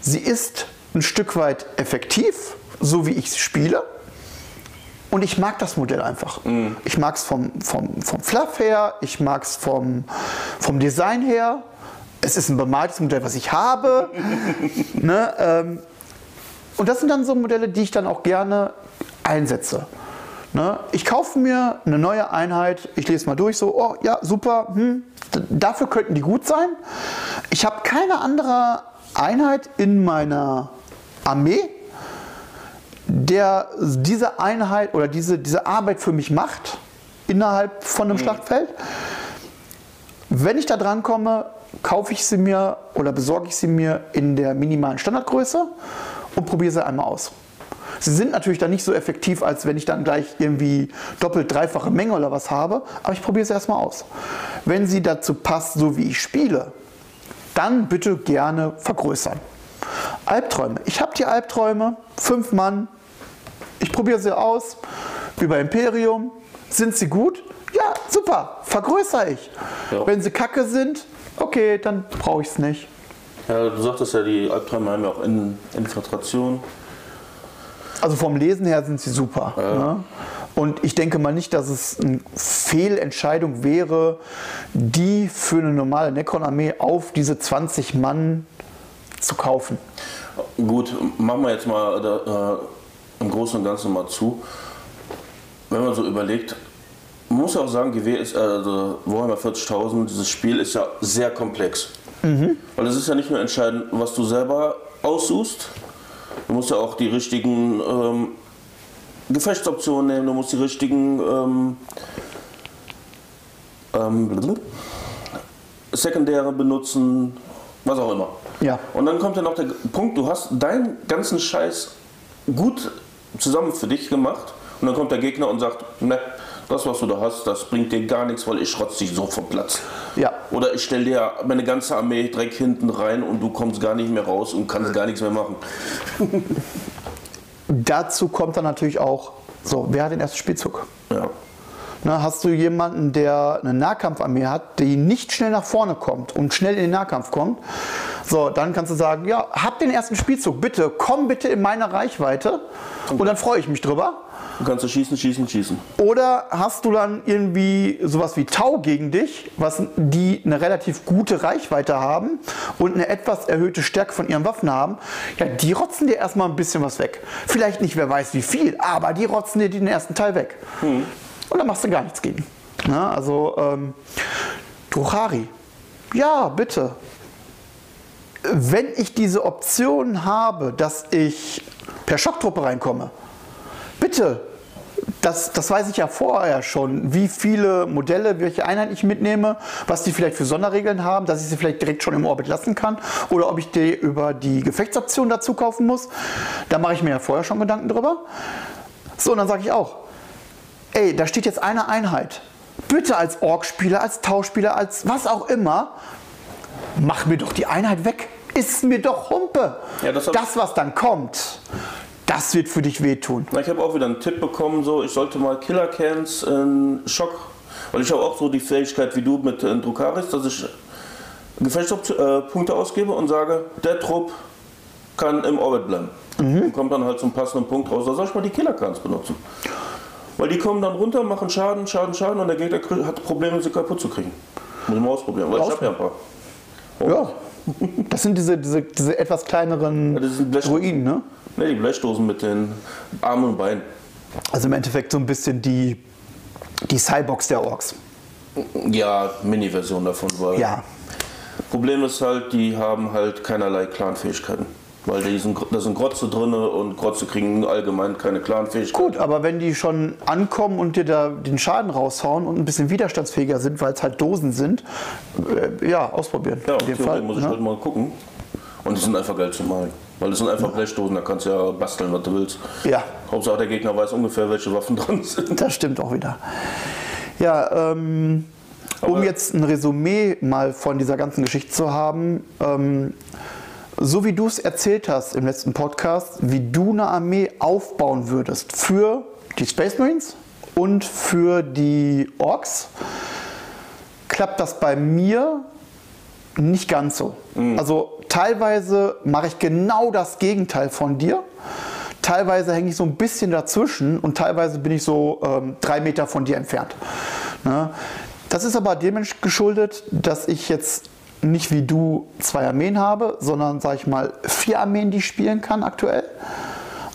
[SPEAKER 2] sie ist ein Stück weit effektiv, so wie ich sie spiele. Und ich mag das Modell einfach. Ich mag es vom, vom, vom Fluff her, ich mag es vom, vom Design her. Es ist ein bemaltes Modell, was ich habe. ne, ähm, und das sind dann so Modelle, die ich dann auch gerne einsetze. Ne? Ich kaufe mir eine neue Einheit, ich lese mal durch, so, oh ja, super, hm, dafür könnten die gut sein. Ich habe keine andere Einheit in meiner Armee, der diese Einheit oder diese, diese Arbeit für mich macht innerhalb von einem Schlachtfeld. Wenn ich da dran komme, kaufe ich sie mir oder besorge ich sie mir in der minimalen Standardgröße und probiere sie einmal aus. Sie sind natürlich dann nicht so effektiv, als wenn ich dann gleich irgendwie doppelt, dreifache Menge oder was habe, aber ich probiere es erstmal aus. Wenn sie dazu passt, so wie ich spiele, dann bitte gerne vergrößern. Albträume. Ich habe die Albträume, fünf Mann, ich probiere sie aus, wie bei Imperium. Sind sie gut? Ja, super, vergrößere ich.
[SPEAKER 1] Ja.
[SPEAKER 2] Wenn sie kacke sind, okay, dann brauche ich es nicht.
[SPEAKER 1] Ja, du sagtest ja, die Albträume haben ja auch in Infiltration.
[SPEAKER 2] Also vom Lesen her sind sie super. Ne? Und ich denke mal nicht, dass es eine Fehlentscheidung wäre, die für eine normale Necron-Armee auf diese 20 Mann zu kaufen.
[SPEAKER 1] Gut, machen wir jetzt mal äh, im Großen und Ganzen mal zu. Wenn man so überlegt, man muss ja auch sagen, GW ist, also Warhammer 40.000, dieses Spiel ist ja sehr komplex. Weil es ist ja nicht nur entscheidend, was du selber aussuchst, du musst ja auch die richtigen ähm, Gefechtsoptionen nehmen, du musst die richtigen ähm, ähm, Sekundäre benutzen, was auch immer.
[SPEAKER 2] Ja.
[SPEAKER 1] Und dann kommt ja noch der Punkt, du hast deinen ganzen Scheiß gut zusammen für dich gemacht und dann kommt der Gegner und sagt, ne, das was du da hast, das bringt dir gar nichts, weil ich rotze dich so vom Platz.
[SPEAKER 2] Ja.
[SPEAKER 1] Oder ich stelle dir meine ganze Armee direkt hinten rein und du kommst gar nicht mehr raus und kannst gar nichts mehr machen.
[SPEAKER 2] Dazu kommt dann natürlich auch, so, wer hat den ersten Spielzug?
[SPEAKER 1] Ja.
[SPEAKER 2] Ne, hast du jemanden, der eine Nahkampfarmee hat, die nicht schnell nach vorne kommt und schnell in den Nahkampf kommt, so, dann kannst du sagen, ja, hab den ersten Spielzug, bitte, komm bitte in meine Reichweite und dann freue ich mich drüber.
[SPEAKER 1] Dann kannst du schießen, schießen, schießen.
[SPEAKER 2] Oder hast du dann irgendwie sowas wie Tau gegen dich, was die eine relativ gute Reichweite haben und eine etwas erhöhte Stärke von ihren Waffen haben? Ja, die rotzen dir erstmal ein bisschen was weg. Vielleicht nicht, wer weiß wie viel, aber die rotzen dir den ersten Teil weg. Und dann machst du gar nichts gegen. Na, also, ähm, Druchari. Ja, bitte. Wenn ich diese Option habe, dass ich per Schocktruppe reinkomme, bitte. Das, das weiß ich ja vorher schon, wie viele Modelle, welche Einheit ich mitnehme, was die vielleicht für Sonderregeln haben, dass ich sie vielleicht direkt schon im Orbit lassen kann oder ob ich die über die Gefechtsoption dazu kaufen muss. Da mache ich mir ja vorher schon Gedanken drüber. So, und dann sage ich auch, ey, da steht jetzt eine Einheit. Bitte als Ork-Spieler, als Tauspieler, als was auch immer, mach mir doch die Einheit weg. Ist mir doch Humpe.
[SPEAKER 1] Ja, das
[SPEAKER 2] das, was dann kommt, das wird für dich wehtun.
[SPEAKER 1] Na, ich habe auch wieder einen Tipp bekommen, so ich sollte mal Killer Cans in Schock, weil ich habe auch so die Fähigkeit wie du mit äh, Drukaris, dass ich Gefechtspunkte ausgebe und sage, der Trupp kann im Orbit bleiben. Und kommt dann halt zum passenden Punkt raus. Da soll ich mal die Killer Cans benutzen. Weil die kommen dann runter, machen Schaden, Schaden, Schaden und der Gegner hat Probleme, sie kaputt zu kriegen. Muss ich mal ausprobieren, weil ich habe ja ein paar.
[SPEAKER 2] Ja. Das sind diese, diese, diese etwas kleineren
[SPEAKER 1] Ja,
[SPEAKER 2] Druiden, ne?
[SPEAKER 1] Ne, die Blechdosen mit den Armen und Beinen.
[SPEAKER 2] Also im Endeffekt so ein bisschen die, die Cybox der Orks.
[SPEAKER 1] Ja, Mini-Version davon, weil
[SPEAKER 2] Ja.
[SPEAKER 1] Problem ist halt, die haben halt keinerlei Clan-Fähigkeiten. Weil die sind, da sind Grotze drin und Grotze kriegen allgemein keine Clan-Fähigkeiten.
[SPEAKER 2] Gut, aber wenn die schon ankommen und dir da den Schaden raushauen und ein bisschen widerstandsfähiger sind, weil es halt Dosen sind, äh, ja, ausprobieren.
[SPEAKER 1] Ja,
[SPEAKER 2] in dem
[SPEAKER 1] Fall,
[SPEAKER 2] Fall.
[SPEAKER 1] muss ich
[SPEAKER 2] ne?
[SPEAKER 1] halt mal gucken. Und die sind einfach geil zu malen. Weil das sind einfach Blechdosen, da kannst du ja basteln, was du willst.
[SPEAKER 2] Ja,
[SPEAKER 1] Hauptsache der Gegner weiß ungefähr, welche Waffen drin sind.
[SPEAKER 2] das stimmt auch wieder. Ja, ähm, um jetzt ein Resümee mal von dieser ganzen Geschichte zu haben, ähm, so wie du es erzählt hast im letzten Podcast, wie du eine Armee aufbauen würdest für die Space Marines und für die Orks, klappt das bei mir nicht ganz so. Also teilweise mache ich genau das Gegenteil von dir. Teilweise hänge ich so ein bisschen dazwischen und teilweise bin ich so ähm, drei Meter von dir entfernt. Ne? Das ist aber dem geschuldet, dass ich jetzt nicht wie du zwei Armeen habe, sondern sage ich mal vier Armeen, die ich spielen kann aktuell.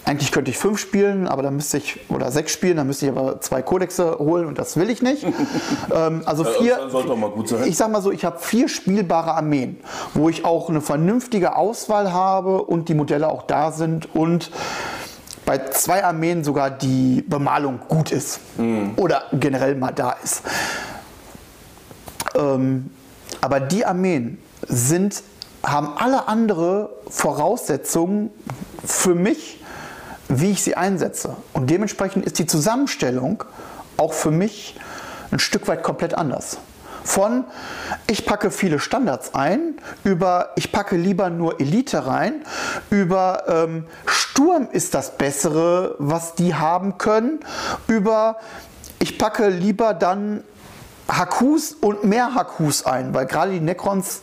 [SPEAKER 2] Eigentlich könnte ich fünf spielen, aber dann müsste ich, oder sechs spielen, dann müsste ich aber zwei Kodexe holen und das will ich nicht. ähm, also vier,
[SPEAKER 1] das sollte doch mal gut sein.
[SPEAKER 2] ich sag mal so, ich habe vier spielbare Armeen, wo ich auch eine vernünftige Auswahl habe und die Modelle auch da sind und bei zwei Armeen sogar die Bemalung gut ist oder generell mal da ist. Ähm, aber die Armeen sind, haben alle andere Voraussetzungen für mich, wie ich sie einsetze. Und dementsprechend ist die Zusammenstellung auch für mich ein Stück weit komplett anders. Von ich packe viele Standards ein, über ich packe lieber nur Elite rein, über ähm, Sturm ist das Bessere, was die haben können, über ich packe lieber dann Hakus und mehr Hakus ein, weil gerade die Necrons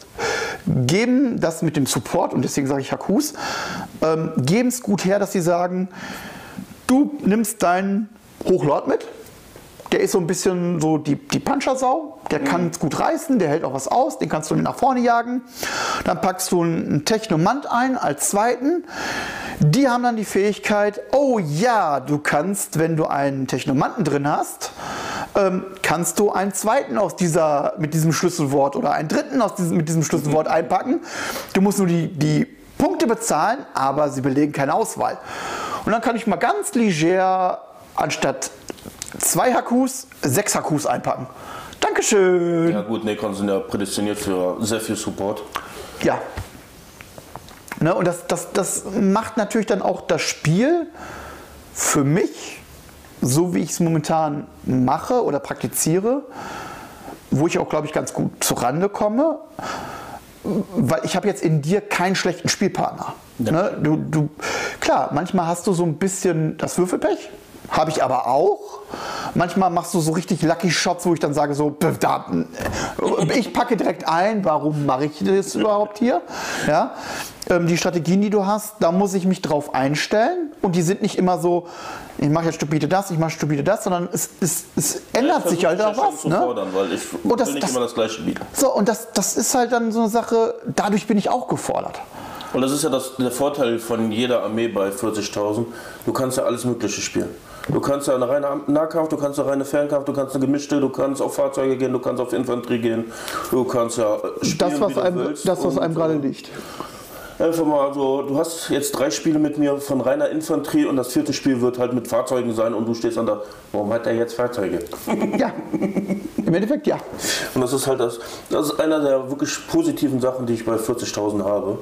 [SPEAKER 2] geben das mit dem Support, und deswegen sage ich Hakus, ähm, geben es gut her, dass sie sagen, du nimmst deinen Hochlord mit, der ist so ein bisschen so die, die Panschersau, der kann es gut reißen, der hält auch was aus, den kannst du nach vorne jagen. Dann packst du einen Technomant ein als zweiten. Die haben dann die Fähigkeit, oh ja, du kannst, wenn du einen Technomanten drin hast, ähm, kannst du einen zweiten aus dieser, mit diesem Schlüsselwort oder einen dritten aus diesem, mit diesem Schlüsselwort einpacken. Du musst nur die, die Punkte bezahlen, aber sie belegen keine Auswahl. Und dann kann ich mal ganz leger anstatt zwei Hakus, sechs Hakus einpacken. Dankeschön.
[SPEAKER 1] Ja gut, Necron sind ja prädestiniert für sehr viel Support.
[SPEAKER 2] Ja. Ne, und das, das, das macht natürlich dann auch das Spiel für mich, so wie ich es momentan mache oder praktiziere, wo ich auch, glaube ich, ganz gut zurande komme, weil ich habe jetzt in dir keinen schlechten Spielpartner. Ne? Du, du, klar, manchmal hast du so ein bisschen das Würfelpech, habe ich aber auch. Manchmal machst du so richtig Lucky Shots, wo ich dann sage so, da, äh, ich packe direkt ein, warum mache ich das überhaupt hier? Ja? Ähm, die Strategien, die du hast, da muss ich mich drauf einstellen und die sind nicht immer so, ich mache jetzt stupide das, ich mache stupide das, sondern es, es, es ändert
[SPEAKER 1] Ich
[SPEAKER 2] sich halt auch was.
[SPEAKER 1] zu
[SPEAKER 2] Ne?
[SPEAKER 1] fordern, weil ich
[SPEAKER 2] Und das-
[SPEAKER 1] will nicht
[SPEAKER 2] das-
[SPEAKER 1] immer das Gleiche bieten.
[SPEAKER 2] So, und das, das ist halt dann so eine Sache, dadurch bin ich auch gefordert.
[SPEAKER 1] Und das ist ja das, der Vorteil von jeder Armee bei 40.000. Du kannst ja alles Mögliche spielen. Du kannst ja eine reine Nahkampf, du kannst eine reine Fernkampf, du kannst eine gemischte, du kannst auf Fahrzeuge gehen, du kannst auf Infanterie gehen, du kannst ja äh, spielen,
[SPEAKER 2] Das, was einem,
[SPEAKER 1] willst.
[SPEAKER 2] das, was einem gerade
[SPEAKER 1] äh,
[SPEAKER 2] liegt.
[SPEAKER 1] Einfach mal so, du hast jetzt drei Spiele mit mir von reiner Infanterie und das vierte Spiel wird halt mit Fahrzeugen sein und du stehst dann da, warum hat er jetzt Fahrzeuge?
[SPEAKER 2] Ja, im Endeffekt ja.
[SPEAKER 1] Und das ist halt das, das ist einer der wirklich positiven Sachen, die ich bei 40.000 habe.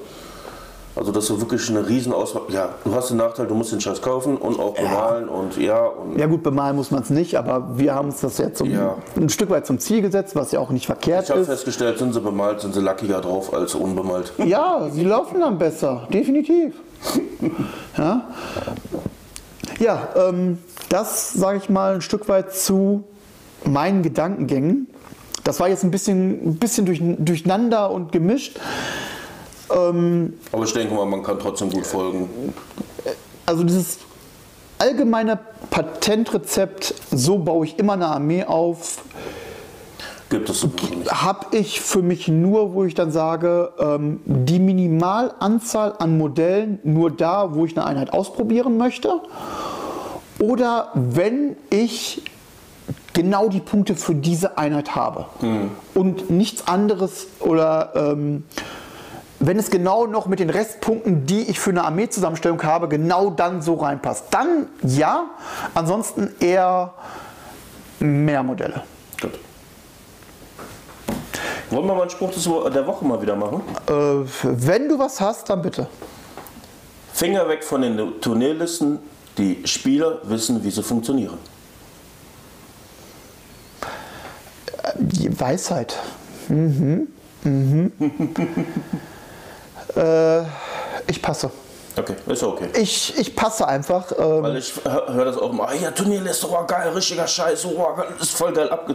[SPEAKER 1] Also das ist wirklich eine Riesenauswahl. Ja, du hast den Nachteil, du musst den Scheiß kaufen und auch bemalen und ja und
[SPEAKER 2] Ja gut, bemalen muss man es nicht, aber wir haben uns das jetzt zum,
[SPEAKER 1] Ja.
[SPEAKER 2] ein Stück weit zum Ziel gesetzt, was ja auch nicht verkehrt
[SPEAKER 1] ich habe
[SPEAKER 2] ist.
[SPEAKER 1] festgestellt, sind sie bemalt, sind sie lackiger drauf als unbemalt.
[SPEAKER 2] Ja, sie laufen dann besser, definitiv. Ja, ja ähm, das sage ich mal ein Stück weit zu meinen Gedankengängen. Das war jetzt ein bisschen, ein bisschen durch, durcheinander und gemischt.
[SPEAKER 1] Aber ich denke mal, man kann trotzdem gut folgen.
[SPEAKER 2] Also dieses allgemeine Patentrezept, so baue ich immer eine Armee auf,
[SPEAKER 1] Gibt es nicht.
[SPEAKER 2] habe ich für mich nur, wo ich dann sage, ähm, die Minimalanzahl an Modellen nur da, wo ich eine Einheit ausprobieren möchte. Oder wenn ich genau die Punkte für diese Einheit habe und nichts anderes oder ähm, wenn es genau noch mit den Restpunkten, die ich für eine Armeezusammenstellung habe, genau dann so reinpasst. Dann ja, ansonsten eher mehr Modelle.
[SPEAKER 1] Gut. Wollen wir mal einen Spruch der Woche mal wieder machen?
[SPEAKER 2] Äh, wenn du was hast, dann bitte.
[SPEAKER 1] Finger weg von den Turnierlisten. Die Spieler wissen, wie sie funktionieren.
[SPEAKER 2] Die Weisheit. Mhm. Mhm. äh, ich passe.
[SPEAKER 1] Okay, ist okay.
[SPEAKER 2] Ich, ich passe einfach. Ähm,
[SPEAKER 1] Weil ich höre das auch immer, ah, ja, Turnierliste, oh geil, richtiger Scheiß, oh, ist, voll geil abge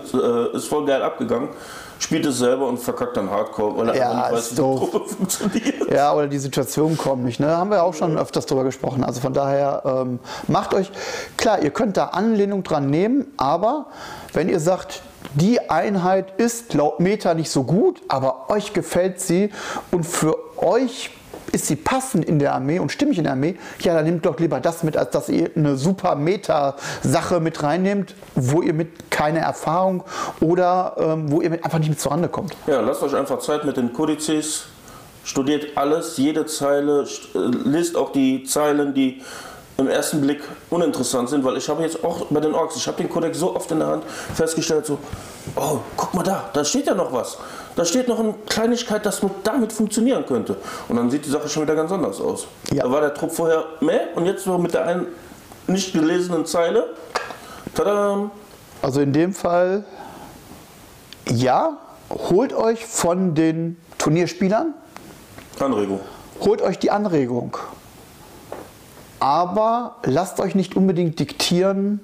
[SPEAKER 1] äh, ist voll geil abgegangen. Spielt es selber und verkackt dann Hardcore, weil er
[SPEAKER 2] Ja,
[SPEAKER 1] einfach nicht weiß, wie die
[SPEAKER 2] doof.
[SPEAKER 1] Gruppe funktioniert.
[SPEAKER 2] Ja, oder die Situationen kommen nicht. Ne? Haben wir auch schon öfters drüber gesprochen. Also von daher ähm, macht euch klar, ihr könnt da Anlehnung dran nehmen, aber wenn ihr sagt, die Einheit ist laut Meta nicht so gut, aber euch gefällt sie und für euch ist sie passend in der Armee und stimmig in der Armee, ja, dann nehmt doch lieber das mit, als dass ihr eine super Meta-Sache mit reinnehmt, wo ihr mit keine Erfahrung oder ähm, wo ihr mit einfach nicht mit zurande kommt.
[SPEAKER 1] Ja, lasst euch einfach Zeit mit den Kodizes, studiert alles, jede Zeile, st- äh, auch die Zeilen, die im ersten Blick uninteressant sind, weil ich habe jetzt auch bei den Orks, ich habe den Kodex so oft in der Hand festgestellt, so, oh, guck mal da, da steht ja noch was. Da steht noch eine Kleinigkeit, das mit, damit funktionieren könnte. Und dann sieht die Sache schon wieder ganz anders aus.
[SPEAKER 2] Ja.
[SPEAKER 1] Da war der Trupp vorher mehr und jetzt so mit der einen nicht gelesenen Zeile, tada,
[SPEAKER 2] Also in dem Fall, ja, holt euch von den Turnierspielern,
[SPEAKER 1] Anregung.
[SPEAKER 2] holt euch die Anregung. Aber lasst euch nicht unbedingt diktieren,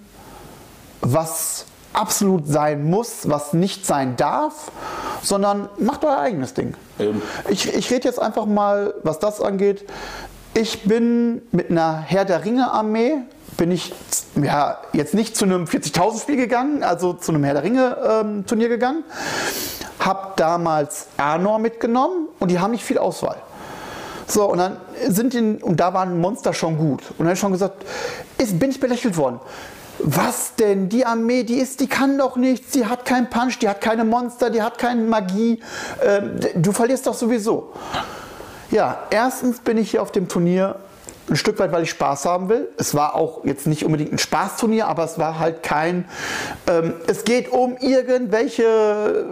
[SPEAKER 2] was absolut sein muss, was nicht sein darf, sondern macht euer eigenes Ding.
[SPEAKER 1] Eben.
[SPEAKER 2] Ich, ich rede jetzt einfach mal, was das angeht. Ich bin mit einer Herr der Ringe Armee, bin ich ja, jetzt nicht zu einem 40.000 Spiel gegangen, also zu einem Herr der Ringe ähm, Turnier gegangen. Hab damals Arnor mitgenommen und die haben nicht viel Auswahl. So, und dann sind die, und da waren Monster schon gut. Und dann habe ich schon gesagt, ist, bin ich belächelt worden. Was denn? Die Armee, die ist, die kann doch nichts, die hat keinen Punch, die hat keine Monster, die hat keine Magie. Ähm, du verlierst doch sowieso. Ja, erstens bin ich hier auf dem Turnier ein Stück weit, weil ich Spaß haben will. Es war auch jetzt nicht unbedingt ein Spaßturnier, aber es war halt kein. Ähm, es geht um irgendwelche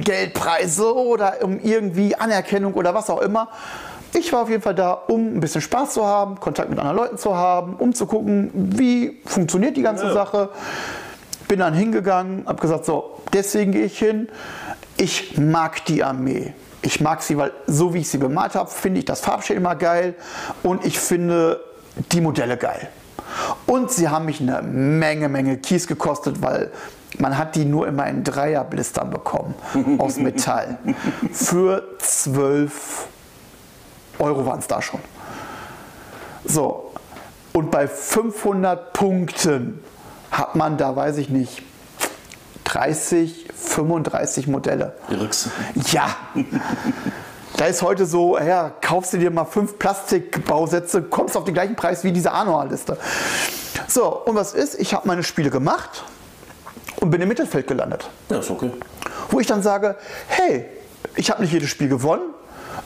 [SPEAKER 2] Geldpreise oder um irgendwie Anerkennung oder was auch immer. Ich war auf jeden Fall da, um ein bisschen Spaß zu haben, Kontakt mit anderen Leuten zu haben, um zu gucken, wie funktioniert die ganze
[SPEAKER 1] Ja.
[SPEAKER 2] Sache. Bin dann hingegangen, habe gesagt, so, deswegen gehe ich hin. Ich mag die Armee. Ich mag sie, weil so wie ich sie bemalt habe, finde ich das Farbschema geil und ich finde die Modelle geil. Und sie haben mich eine Menge, Menge Kies gekostet, weil man hat die nur immer in Dreierblistern bekommen aus Metall. Für 12 Euro waren es da schon. So, und bei 500 Punkten hat man da, weiß ich nicht, 30, 35 Modelle.
[SPEAKER 1] Irks.
[SPEAKER 2] Ja. Da ist heute so, ja, kaufst du dir mal fünf Plastikbausätze, kommst auf den gleichen Preis wie diese Anual-Liste. So, und was ist? Ich habe meine Spiele gemacht und bin im Mittelfeld gelandet.
[SPEAKER 1] Ja, ist okay.
[SPEAKER 2] Wo ich dann sage, hey, ich habe nicht jedes Spiel gewonnen.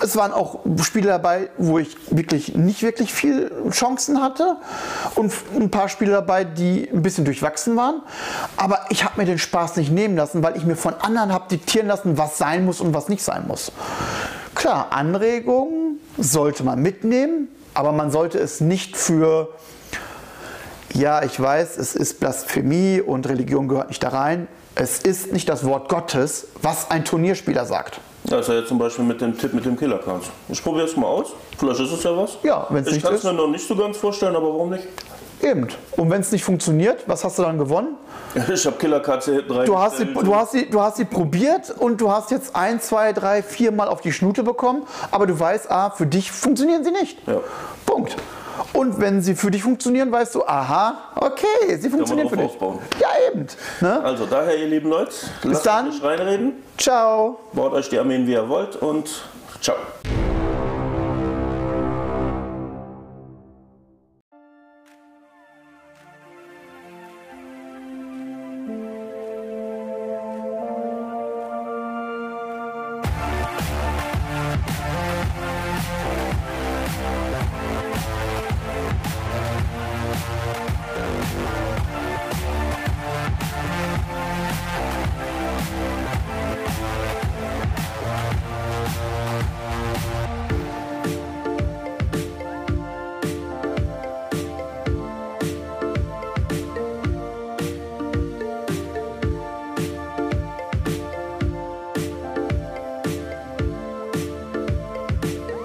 [SPEAKER 2] Es waren auch Spiele dabei, wo ich wirklich nicht wirklich viel Chancen hatte und ein paar Spiele dabei, die ein bisschen durchwachsen waren. Aber ich habe mir den Spaß nicht nehmen lassen, weil ich mir von anderen habe diktieren lassen, was sein muss und was nicht sein muss. Klar, Anregungen sollte man mitnehmen, aber man sollte es nicht für ja, ich weiß, es ist Blasphemie und Religion gehört nicht da rein. Es ist nicht das Wort Gottes, was ein Turnierspieler sagt.
[SPEAKER 1] Ja jetzt zum Beispiel mit dem Tipp mit dem Killerkranz. Ich probiere es mal aus. Vielleicht ist es ja was.
[SPEAKER 2] Ja, wenn es
[SPEAKER 1] Ich
[SPEAKER 2] nicht
[SPEAKER 1] kann es mir noch nicht so ganz vorstellen, aber warum nicht?
[SPEAKER 2] Eben. Und wenn es nicht funktioniert, was hast du dann gewonnen?
[SPEAKER 1] Ich habe Killerkatze hinten rein.
[SPEAKER 2] Du hast, sie, du, hast sie, du hast sie probiert und du hast jetzt ein, zwei, drei, vier Mal auf die Schnute bekommen, aber du weißt, ah, für dich funktionieren sie nicht.
[SPEAKER 1] Ja.
[SPEAKER 2] Punkt. Und wenn sie für dich funktionieren, weißt du, aha, okay, sie funktionieren für dich.
[SPEAKER 1] aufbauen.
[SPEAKER 2] Ja, eben. Ne?
[SPEAKER 1] Also daher, ihr lieben Leute, lasst
[SPEAKER 2] dann.
[SPEAKER 1] euch reinreden,
[SPEAKER 2] Ciao.
[SPEAKER 1] baut euch die Armeen, wie ihr wollt und ciao.